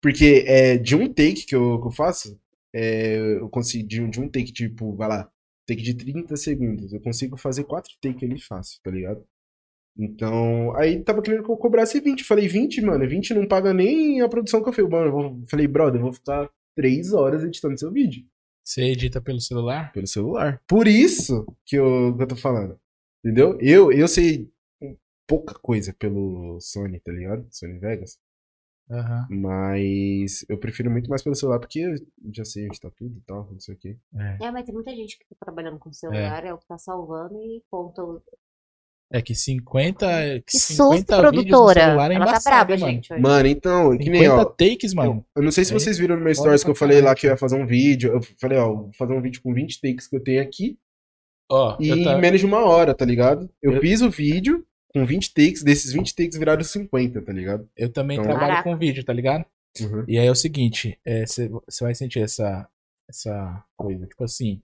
Porque é de um take que eu, que eu faço, é, eu consigo, de, de um take, tipo, vai lá, take de 30 segundos, eu consigo fazer quatro take ali fácil, tá ligado? Então, aí tava querendo que eu cobrasse 20. Falei, 20, mano, 20 não paga nem a produção que eu fiz. Mano, eu vou- falei, brother, eu vou ficar 3 horas editando seu vídeo Você edita pelo celular? pelo celular. Por isso que eu, que eu tô falando. Entendeu? Eu, eu sei pouca coisa pelo Sony, tá ligado? Sony Vegas. Aham. Mas eu prefiro muito mais pelo celular porque eu já sei onde tá tudo e tal, não sei o quê. É. É, mas tem muita gente que tá trabalhando com celular, é, o que tá salvando e ponta. o- É que 50, que Que 50 susto, vídeos no produtora. celular é Ela tá embaçado, brava, hein, mano. gente. hoje. Mano, então, que 50 nem, ó. takes, mano. Eu não sei se Aí, vocês viram no meu stories que eu falei lá que eu ia fazer um vídeo. Eu falei, ó, vou fazer um vídeo com 20 takes que eu tenho aqui Ó, e eu em ta- menos de uma hora, tá ligado? Eu, Eu- fiz o vídeo com 20 takes, desses 20 takes viraram 50, tá ligado? eu também Então- trabalho Caraca. com vídeo, tá ligado? Uhum. E aí é o seguinte, você vai sentir essa, essa coisa. Tipo assim,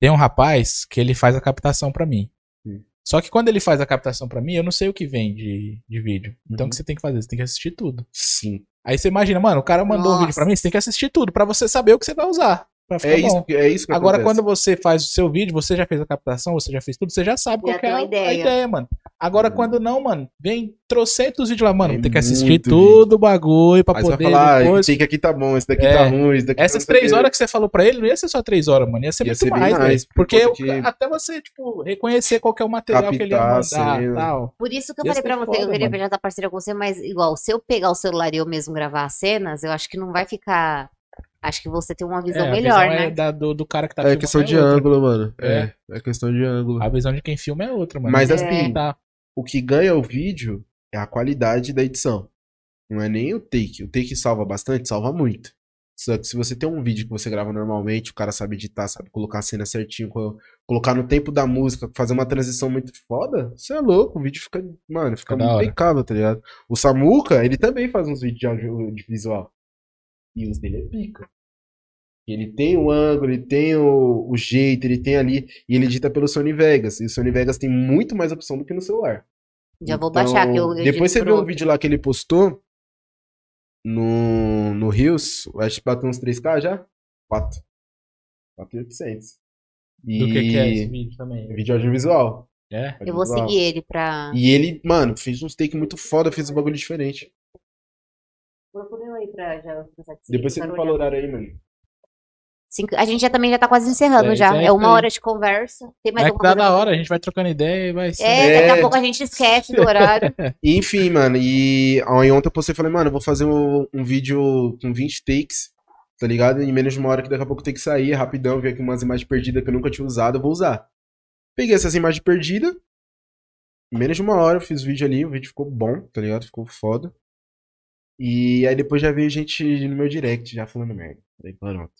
tem um rapaz que ele faz a captação pra mim. Sim. Só que quando ele faz a captação pra mim, eu não sei o que vem de, de vídeo. Então o Uhum. que você tem que fazer? Você tem que assistir tudo. Sim. Aí você imagina, mano, o cara mandou um vídeo pra Nossa. mim, você tem que assistir tudo pra você saber o que você vai usar. Pra ficar É bom. isso, é isso que Agora, acontece. quando você faz o seu vídeo, você já fez a captação, você já fez tudo, você já sabe Já qual que tem é a uma a ideia. ideia. mano. Agora, Uhum. quando não, mano, vem trocentos vídeos lá, mano, É tem que assistir tudo o bagulho pra Aí você vai poder falar, ah, depois... esse take aqui tá bom, esse daqui É. tá ruim, esse daqui Essas três horas que você falou pra ele, não ia ser só três horas, mano. Ia ser Ia muito ser mais, mais, velho. por Porque eu- que- até você, tipo, reconhecer qual que é o material que ele ia mandar cena. tal. Por isso que eu Ia falei pra você, eu foda, queria mano. já estar parceira com você, mas igual, se eu pegar o celular e eu mesmo gravar as cenas, eu acho que não vai ficar. Acho que você tem uma visão É, a melhor, visão né? é da- do, do cara que tá É filmando questão de outra. ângulo, mano. É. É, é questão de ângulo. A visão de quem filma é outra, mano. Mas É. assim, Tá. o que ganha o vídeo é a qualidade da edição. Não é nem o take. O take salva bastante, salva muito. Só que se você tem um vídeo que você grava normalmente, o cara sabe editar, sabe colocar a cena certinho, co- colocar no tempo da música, fazer uma transição muito foda, você é louco, o vídeo fica, mano, fica Fica muito impecável, tá ligado? O Samuca, ele também faz uns vídeos de audio de visual. E os dele é pica. Ele tem o ângulo, ele tem o, o jeito, ele tem ali, e ele edita pelo Sony Vegas. E o Sony Vegas tem muito mais opção do que no celular. Já vou Então, baixar, que eu. eu Depois você vê um vídeo lá que ele postou no, no Rios, acho que bateu uns 3K já? 4. 4.800. E... Do que, que é esse vídeo também? Vídeo audiovisual. É? Eu vou seguir ele pra. E ele, mano, fez uns take muito foda, fez um bagulho diferente. Procura aí pra já começar Depois você me fala o horário aí, mano. Cinco- A gente já também já tá quase encerrando É, já. é É uma aí. hora de conversa. Tem mais é alguma da hora, a gente vai trocando ideia e vai ser. É, daqui É. a pouco a gente esquece do horário. Enfim, mano, e aí ontem eu postei e falei, mano, eu vou fazer um, um vídeo com 20 takes, tá ligado? Em menos de uma hora que daqui a pouco tem que sair, rapidão, ver aqui umas imagens perdidas que eu nunca tinha usado, eu vou usar. Peguei essas imagens perdidas, em menos de uma hora eu fiz o vídeo ali, o vídeo ficou bom, tá ligado? Ficou foda. E aí depois já veio gente no meu direct já falando merda. Falei, pronto.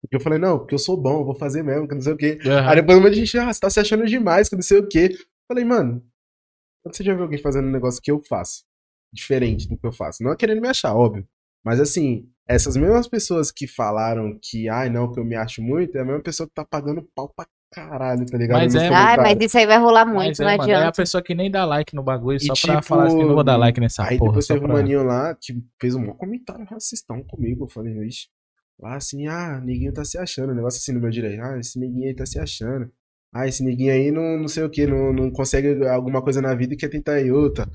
Porque eu falei, não, porque eu sou bom, eu vou fazer mesmo, que não sei o quê. Aham. Aí depois um monte de gente, ah, você tá se achando demais, que não sei o quê. Falei, mano, quando você já viu alguém fazendo um negócio que eu faço, diferente do que eu faço? Não é querendo me achar, óbvio. Mas assim, essas mesmas pessoas que falaram que, ai, não, que eu me acho muito, é a mesma pessoa que tá pagando pau pra caralho, tá ligado? Mas é, Ai, mas isso aí vai rolar Mas muito, é, não mano, é a adianta. pessoa que nem dá like no bagulho E só pra tipo, falar assim, não vou dar like nessa Aí porra. depois Só teve um pra... maninho lá que fez um maior comentário racistão comigo. Eu falei, ixi. Lá assim, ah, neguinho tá se achando. Um negócio assim no meu direito. Ah, esse neguinho aí tá se achando. Ah, esse neguinho aí não, não sei o que, não, não consegue alguma coisa na vida e quer tentar em outra.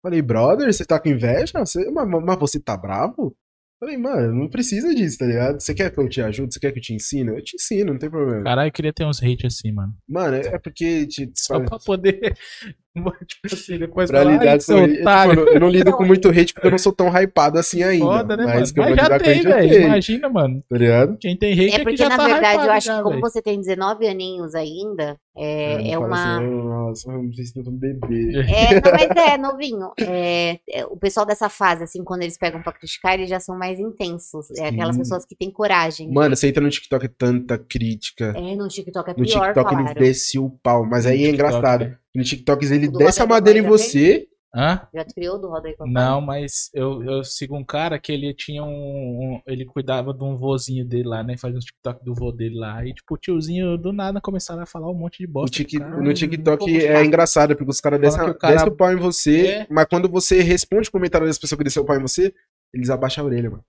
Falei, brother, você tá com inveja? Você, mas, mas você tá bravo? Falei, mano, não precisa disso, tá ligado? Você quer que eu te ajude? Você quer que eu te ensine? Eu te ensino, não tem problema. Caralho, eu queria ter uns hate assim, mano. Mano, é é porque. Te, Só pra poder. tipo assim, depois Pra falar, "Ai, lidar seu com ele. otário. Tipo, eu não lido com muito hate porque eu não sou tão hypado assim ainda. Foda, né, mas mano? que eu Mas vou já tem, velho. Imagina, mano. Tá ligado? Quem tem hate É que porque, já na tá verdade, hypado eu acho já, que como velho. você tem 19 aninhos ainda, é, é fala uma. Assim, "Oh, nossa, eu não sei se eu tô um bebê. É, não, mas é, novinho. É, é, o pessoal dessa fase, assim, quando eles pegam pra criticar, eles já são mais intensos. É aquelas Sim. pessoas que têm coragem. Mano, você entra no TikTok é tanta crítica. É, no TikTok é No pior, TikTok eles falaram. descem o pau. Mas aí é TikTok, engraçado. No TikTok ele do desce a madeira em você. Hã? Já te criou do Roda aí, papai? Não, mas eu, eu sigo um cara que ele tinha um, um- Ele cuidava de um vozinho dele lá, né? Fazia uns TikTok do vô dele lá. E, tipo, o tiozinho do nada começaram a falar um monte de bosta. Cara. no TikTok chato. é engraçado, porque os caras descem o cara- descem o pau em você, É. mas quando você responde o comentário das pessoas que desceu o pau em você, eles abaixam a orelha, mano.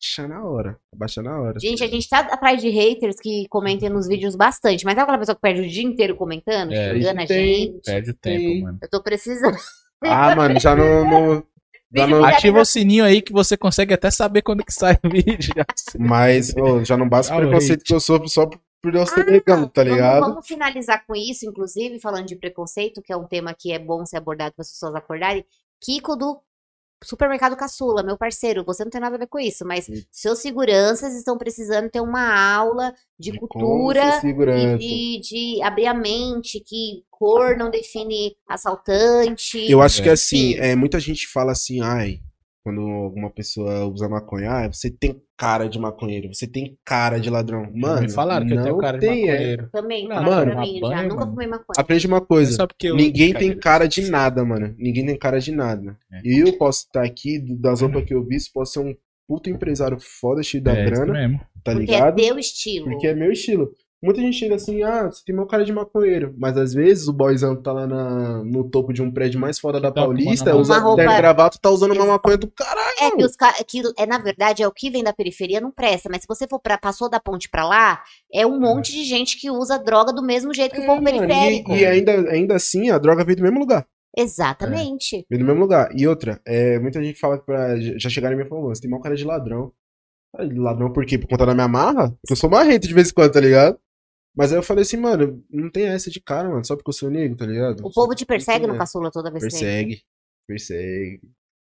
Abaixa na hora. Abaixa na hora. Gente, a gente tá atrás de haters que comentem nos vídeos bastante, mas sabe aquela pessoa que perde o dia inteiro comentando, É, xingando a gente? Perde o tempo, Sim. mano. Eu tô precisando. Ah, mano, já não. não- já não Ativa o sininho aí que você consegue até saber quando que sai o vídeo. mas ô, já não basta o Ah, preconceito que eu sofro só por, eu ser negão, tá Vamos- ligado? Vamos, finalizar com isso, inclusive, falando de preconceito, que é um tema que é bom ser abordado para as pessoas acordarem. Kiko do Supermercado Caçula, meu parceiro, você não tem nada a ver com isso, mas Sim. seus seguranças estão precisando ter uma aula de, De cultura e de, de abrir a mente, que cor não define assaltante. Eu acho que É. assim, é, muita gente fala assim, ai, quando alguma pessoa usa maconha, ah, você tem cara de maconheiro, você tem cara de ladrão. Mano, me falaram que eu tenho não cara de tem, é. maconheiro. Também, Não, mano, pra mim já. banho, Nunca fumei maconha. Aprende uma É coisa. só porque eu- Ninguém tem cara de nada, mano. Ninguém tem cara de nada. É. E eu posso estar aqui, das roupas que eu vi, posso ser um puto empresário foda, cheio da é, isso grana, mesmo. tá porque ligado? é teu estilo. Porque é meu estilo. Muita gente chega assim, ah, você tem meu cara de maconheiro. Mas às vezes o boyzão que tá lá na- no topo de um prédio mais foda da Tá Paulista, usa roupa- terno gravata, tá usando uma maconha do caralho. É que os caras. que É, na verdade, é o que vem da periferia não presta. Mas se você for pra. Passou da ponte pra lá, é um monte de gente que usa droga do mesmo jeito que o povo É, periférico. e, e ainda, ainda assim, a droga veio do mesmo lugar. Exatamente. Veio do mesmo lugar. E outra, é, muita gente fala pra. Já chegaram em mim e falaram, você tem mau cara de ladrão. Ladrão por quê? Por conta da minha marra? Porque eu sou marrento de vez em quando, tá ligado? Mas aí eu falei assim, mano, não tem essa de cara, mano, só porque eu sou negro, tá ligado? O povo te Não persegue no caçula toda vez que vem. Persegue, persegue.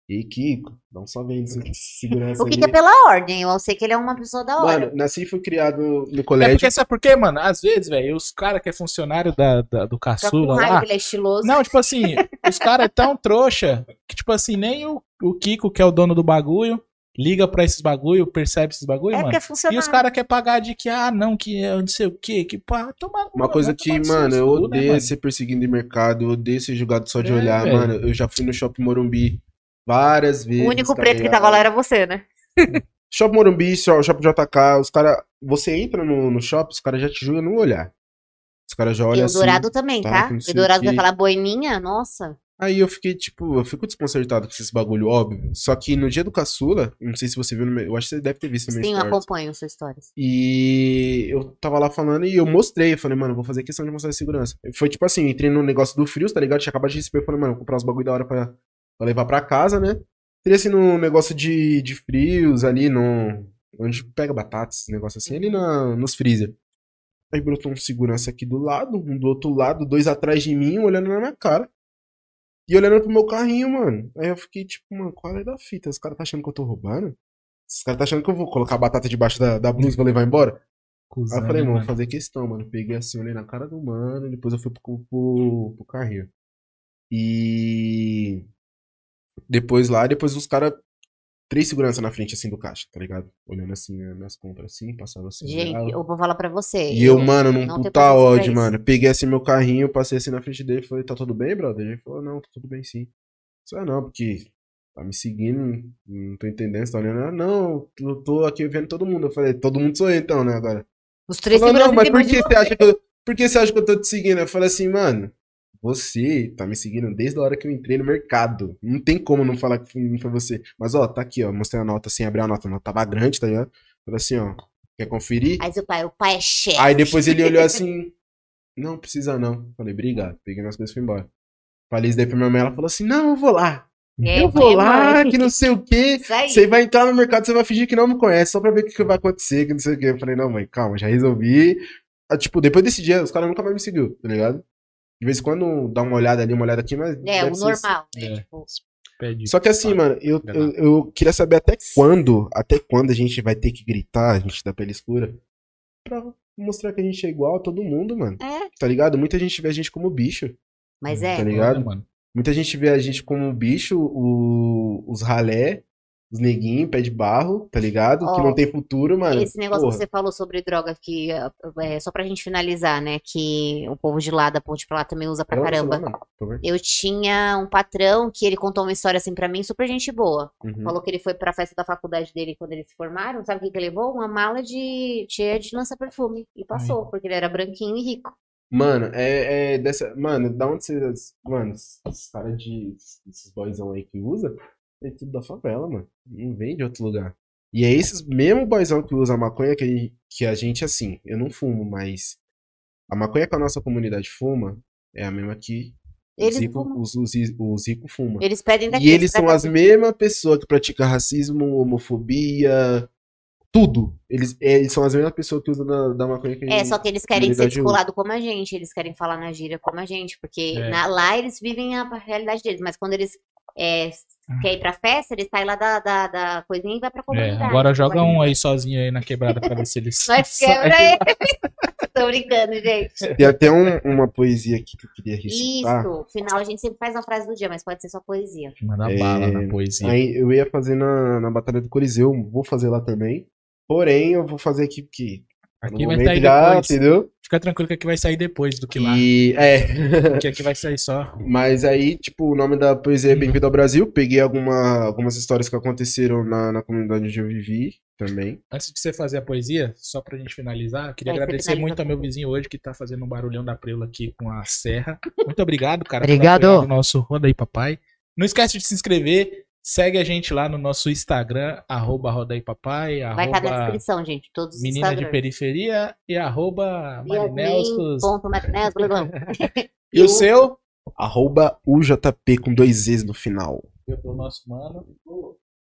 E Kiko, salve aí, nessa segurança O que, que é pela ordem? Eu sei que ele é uma pessoa da hora. Mano, nasci e fui criado no É colégio. porque, sabe por quê, mano? Às vezes, velho, os caras que é funcionário da, da- do caçula lá. que ele é estiloso. Não, tipo assim, os caras é tão trouxa que, tipo assim, nem o, o Kiko, que é o dono do bagulho, liga pra esses bagulho, percebe esses bagulho, é mano. porque é E os caras querem pagar de que, ah, não, que é não sei o quê, que pá, toma. Uma coisa que, mano, eu odeio né, é ser perseguido em mercado, eu odeio ser julgado só de É, olhar, velho. mano. Eu já fui no Shopping Morumbi várias vezes. O único tá preto que tava lá era você, né? Shopping Morumbi, Sho- Shopping JK, os caras. Você entra no, no shopping, os caras já te julgam no olhar. Os caras já E olham o assim. Dourado também, tá, tá? que não O Dourado com quê. aquela boininha, nossa. Aí eu fiquei, tipo, eu fico desconcertado com esses bagulho, óbvio. Só que no dia do caçula, não sei se você viu no meu. Eu acho que você deve ter visto no meu Sim, eu acompanho suas histórias. E eu tava lá falando e eu mostrei. Eu falei, mano, vou fazer questão de mostrar a segurança. Foi tipo assim, entrei no negócio do frio, tá ligado? Tinha acabado de receber. Eu falei, mano, vou comprar os bagulho da hora pra, pra levar pra casa, né? Entrei assim no negócio de, de frios ali, no. Onde pega batata, esse negócio assim, ali na, nos freezer. Aí brotou um segurança aqui do lado, um do outro lado, dois atrás de mim, olhando na minha cara. E olhando pro meu carrinho, mano. Aí eu fiquei tipo, mano, qual é da fita? Os caras tá achando que eu tô roubando? Os caras tá achando que eu vou colocar a batata debaixo da, da blusa pra levar embora? Aí eu falei, mano, vou fazer questão, mano. Peguei assim, olhei na cara do mano, e depois eu fui pro, pro, pro carrinho. E depois lá, depois os caras. Três segurança na frente, assim, do caixa, tá ligado? Olhando assim, né, minhas compras assim, passava assim. Gente, olhava. eu vou falar pra você. E eu, mano, num não puta ódio, mano. Peguei assim meu carrinho, passei assim na frente dele e falei, tá tudo bem, brother? Ele falou, não, tá tudo bem sim. Isso é não, porque tá me seguindo, não tô entendendo, você tá olhando. Ah, não, eu tô aqui vendo todo mundo. Eu falei, todo mundo sou eu então, né, agora. Os três Falou, não, seguranças mas por que você acha que eu, por que você acha que eu tô te seguindo? Eu falei assim, mano, você tá me seguindo desde a hora que eu entrei no mercado. Não tem como não falar que foi, foi você. Mas, ó, tá aqui, ó, mostrei a nota sem abrir a nota. A nota tava grande, tá ligado? Falei assim, ó, quer conferir? Aí seu pai, o pai é chefe. Aí depois ele olhou assim, não precisa não. Falei, obrigado. Peguei minhas coisas e fui embora. Falei isso daí pra minha mãe, ela falou assim, não, eu vou lá. É, eu vou é, lá, mãe. que não sei o quê. Você vai entrar no mercado, você vai fingir que não me conhece, só pra ver o que, que vai acontecer, que não sei o quê. Eu falei, não, mãe, calma, já resolvi. Ah, Tipo, depois desse dia, os caras nunca mais me seguiu, tá ligado? De vez em quando dá uma olhada ali, uma olhada aqui, mas. É, o ser normal. né? É. Tipo, só que assim, mano, eu, eu, eu queria saber até quando, até quando a gente vai ter que gritar, a gente da pele escura, pra mostrar que a gente é igual a todo mundo, mano. é, Tá ligado? Muita gente vê a gente como bicho, mas é. tá ligado? mano. Muita gente vê a gente como bicho, o- os ralé, os neguinhos, pé de barro, tá ligado? que Ó, não tem futuro, mano. Esse negócio Porra. que você falou sobre droga, que é, só pra gente finalizar, né? Que o povo de lá, da ponte pra lá, também usa pra caramba. Eu tinha um patrão que ele contou uma história assim pra mim, super gente boa. Uhum. Falou que ele foi pra festa da faculdade dele quando eles se formaram. Sabe o que, que ele levou? Uma mala de cheia de lança-perfume. E passou, porque ele era branquinho e rico. Mano, é, é dessa. Mano, da onde vocês. Mano, esses caras de. Esses boyzão aí que usa, é tudo da favela, mano. Não vem de outro lugar. E é esses mesmo boyzão que usa maconha que, a gente- que a gente, assim, eu não fumo, mas. A maconha que a nossa comunidade fuma é a mesma que Eles os ricos fumam. os, os, os rico fuma. Eles pedem daqui. E eles são as mesmas pessoas que praticam racismo, homofobia, tudo. Eles, é, eles são as mesmas pessoas que usam da, da maconha que a É, gente- só que eles querem ser comunidade usa. descolado como a gente, eles querem falar na gíria como a gente, porque É. na- lá eles vivem a realidade deles, mas quando eles é, querem ir pra festa, eles saem lá da, da, da coisinha e vai pra É, comunidade. agora joga um aí sozinho aí na quebrada pra ver se eles. Nós quebra ele. Tô brincando, gente. Tem até um- uma poesia aqui que eu queria recitar. Isso, final a gente sempre faz a frase do dia, mas pode ser só poesia. Manda É, bala na poesia. Aí eu ia fazer na, na Batalha do Coliseu, vou fazer lá também. Porém, eu vou fazer aqui que. Aqui no vai sair já, depois. entendeu? Fica tranquilo que aqui vai sair depois do que lá. E, é. Porque aqui vai sair só. Mas aí, tipo, o nome da poesia é Bem-vindo ao Brasil. Peguei alguma, algumas histórias que aconteceram na, na comunidade onde eu vivi também. Antes de você fazer a poesia, só pra gente finalizar, eu queria você agradecer muito ao meu vizinho hoje que tá fazendo um barulhão da preula aqui com a serra. Muito obrigado, cara. Obrigado. nosso Roda aí, papai. Não esquece de se inscrever. Segue a gente lá no nosso Instagram, arroba Roda aí, papai, Vai estar na arroba descrição, gente. Todos os Menina de. Periferia e arroba blá. E o seu? Arroba UJP com dois Z's no final. Eu pro nosso mano.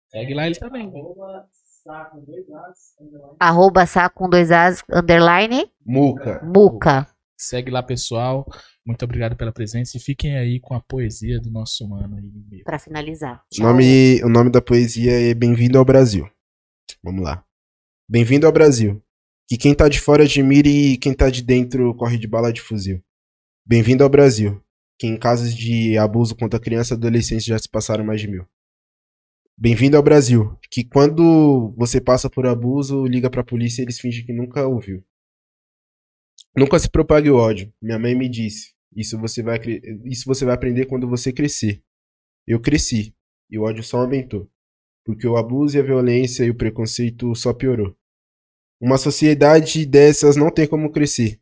Segue lá ele também. Arroba saco dois lados, underline. Arroba saco com dois as, underline, Muca. muca. Segue lá, pessoal. Muito obrigado pela presença e fiquem aí com a poesia do nosso mano aí. meu. Pra finalizar. O nome, o nome da poesia é Bem-vindo ao Brasil. Vamos lá. Bem-vindo ao Brasil. Que quem tá de fora admire e quem tá de dentro corre de bala de fuzil. Bem-vindo ao Brasil. Que em casos de abuso contra criança e adolescente já se passaram mais de mil. Bem-vindo ao Brasil. Que quando você passa por abuso, liga pra polícia e eles fingem que nunca ouviu. Nunca se propague o ódio. Minha mãe me disse. Isso você vai, isso você vai aprender quando você crescer. Eu cresci. E o ódio só aumentou. Porque o abuso e a violência e o preconceito só piorou. Uma sociedade dessas não tem como crescer.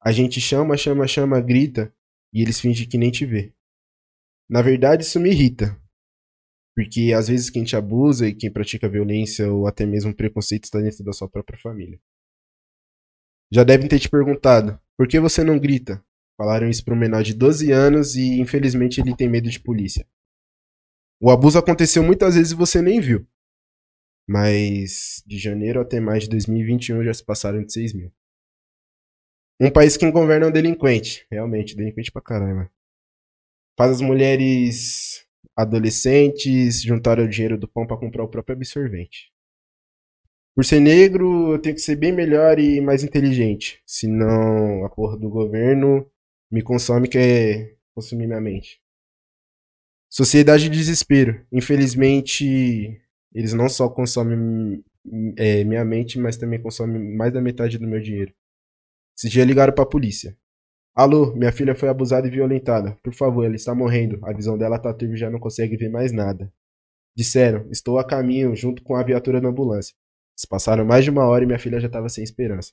A gente chama, chama, chama, grita e eles fingem que nem te vê. Na verdade, isso me irrita. Porque às vezes quem te abusa e quem pratica violência ou até mesmo preconceito está dentro da sua própria família. Já devem ter te perguntado: por que você não grita? Falaram isso para um menor de 12 anos e infelizmente ele tem medo de polícia. O abuso aconteceu muitas vezes e você nem viu. Mas de janeiro até mais de 2021 já se passaram de 6 mil. Um país que governa é um delinquente. Realmente, delinquente pra mano. Faz as mulheres adolescentes juntarem o dinheiro do pão pra comprar o próprio absorvente. Por ser negro, eu tenho que ser bem melhor e mais inteligente. Senão a porra do governo me consome quer consumir minha mente. Sociedade de desespero. Infelizmente, eles não só consomem é, minha mente, mas também consomem mais da metade do meu dinheiro. Esses dias ligaram pra polícia. Alô, minha filha foi abusada e violentada. Por favor, ela está morrendo. A visão dela tá turva e já não consegue ver mais nada. Disseram, estou a caminho junto com a viatura da ambulância. Se passaram mais de uma hora e minha filha já estava sem esperança.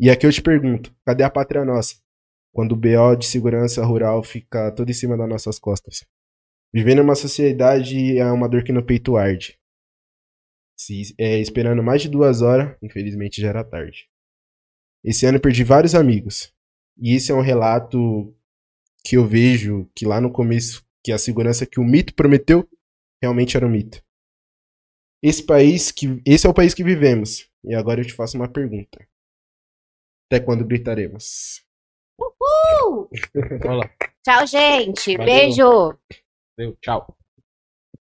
E aqui eu te pergunto, cadê a pátria nossa? Quando o BO de segurança rural fica todo em cima das nossas costas. Viver numa sociedade é uma dor que no peito arde. Se, é, esperando mais de duas horas, infelizmente já era tarde. Esse ano perdi vários amigos. E esse é um relato que eu vejo que lá no começo, que a segurança que o mito prometeu, realmente era um mito. Esse país que. Esse é o país que vivemos. E agora eu te faço uma pergunta. Até quando gritaremos? Uh! Lá. Tchau, gente. Valeu. Beijo. Valeu, tchau.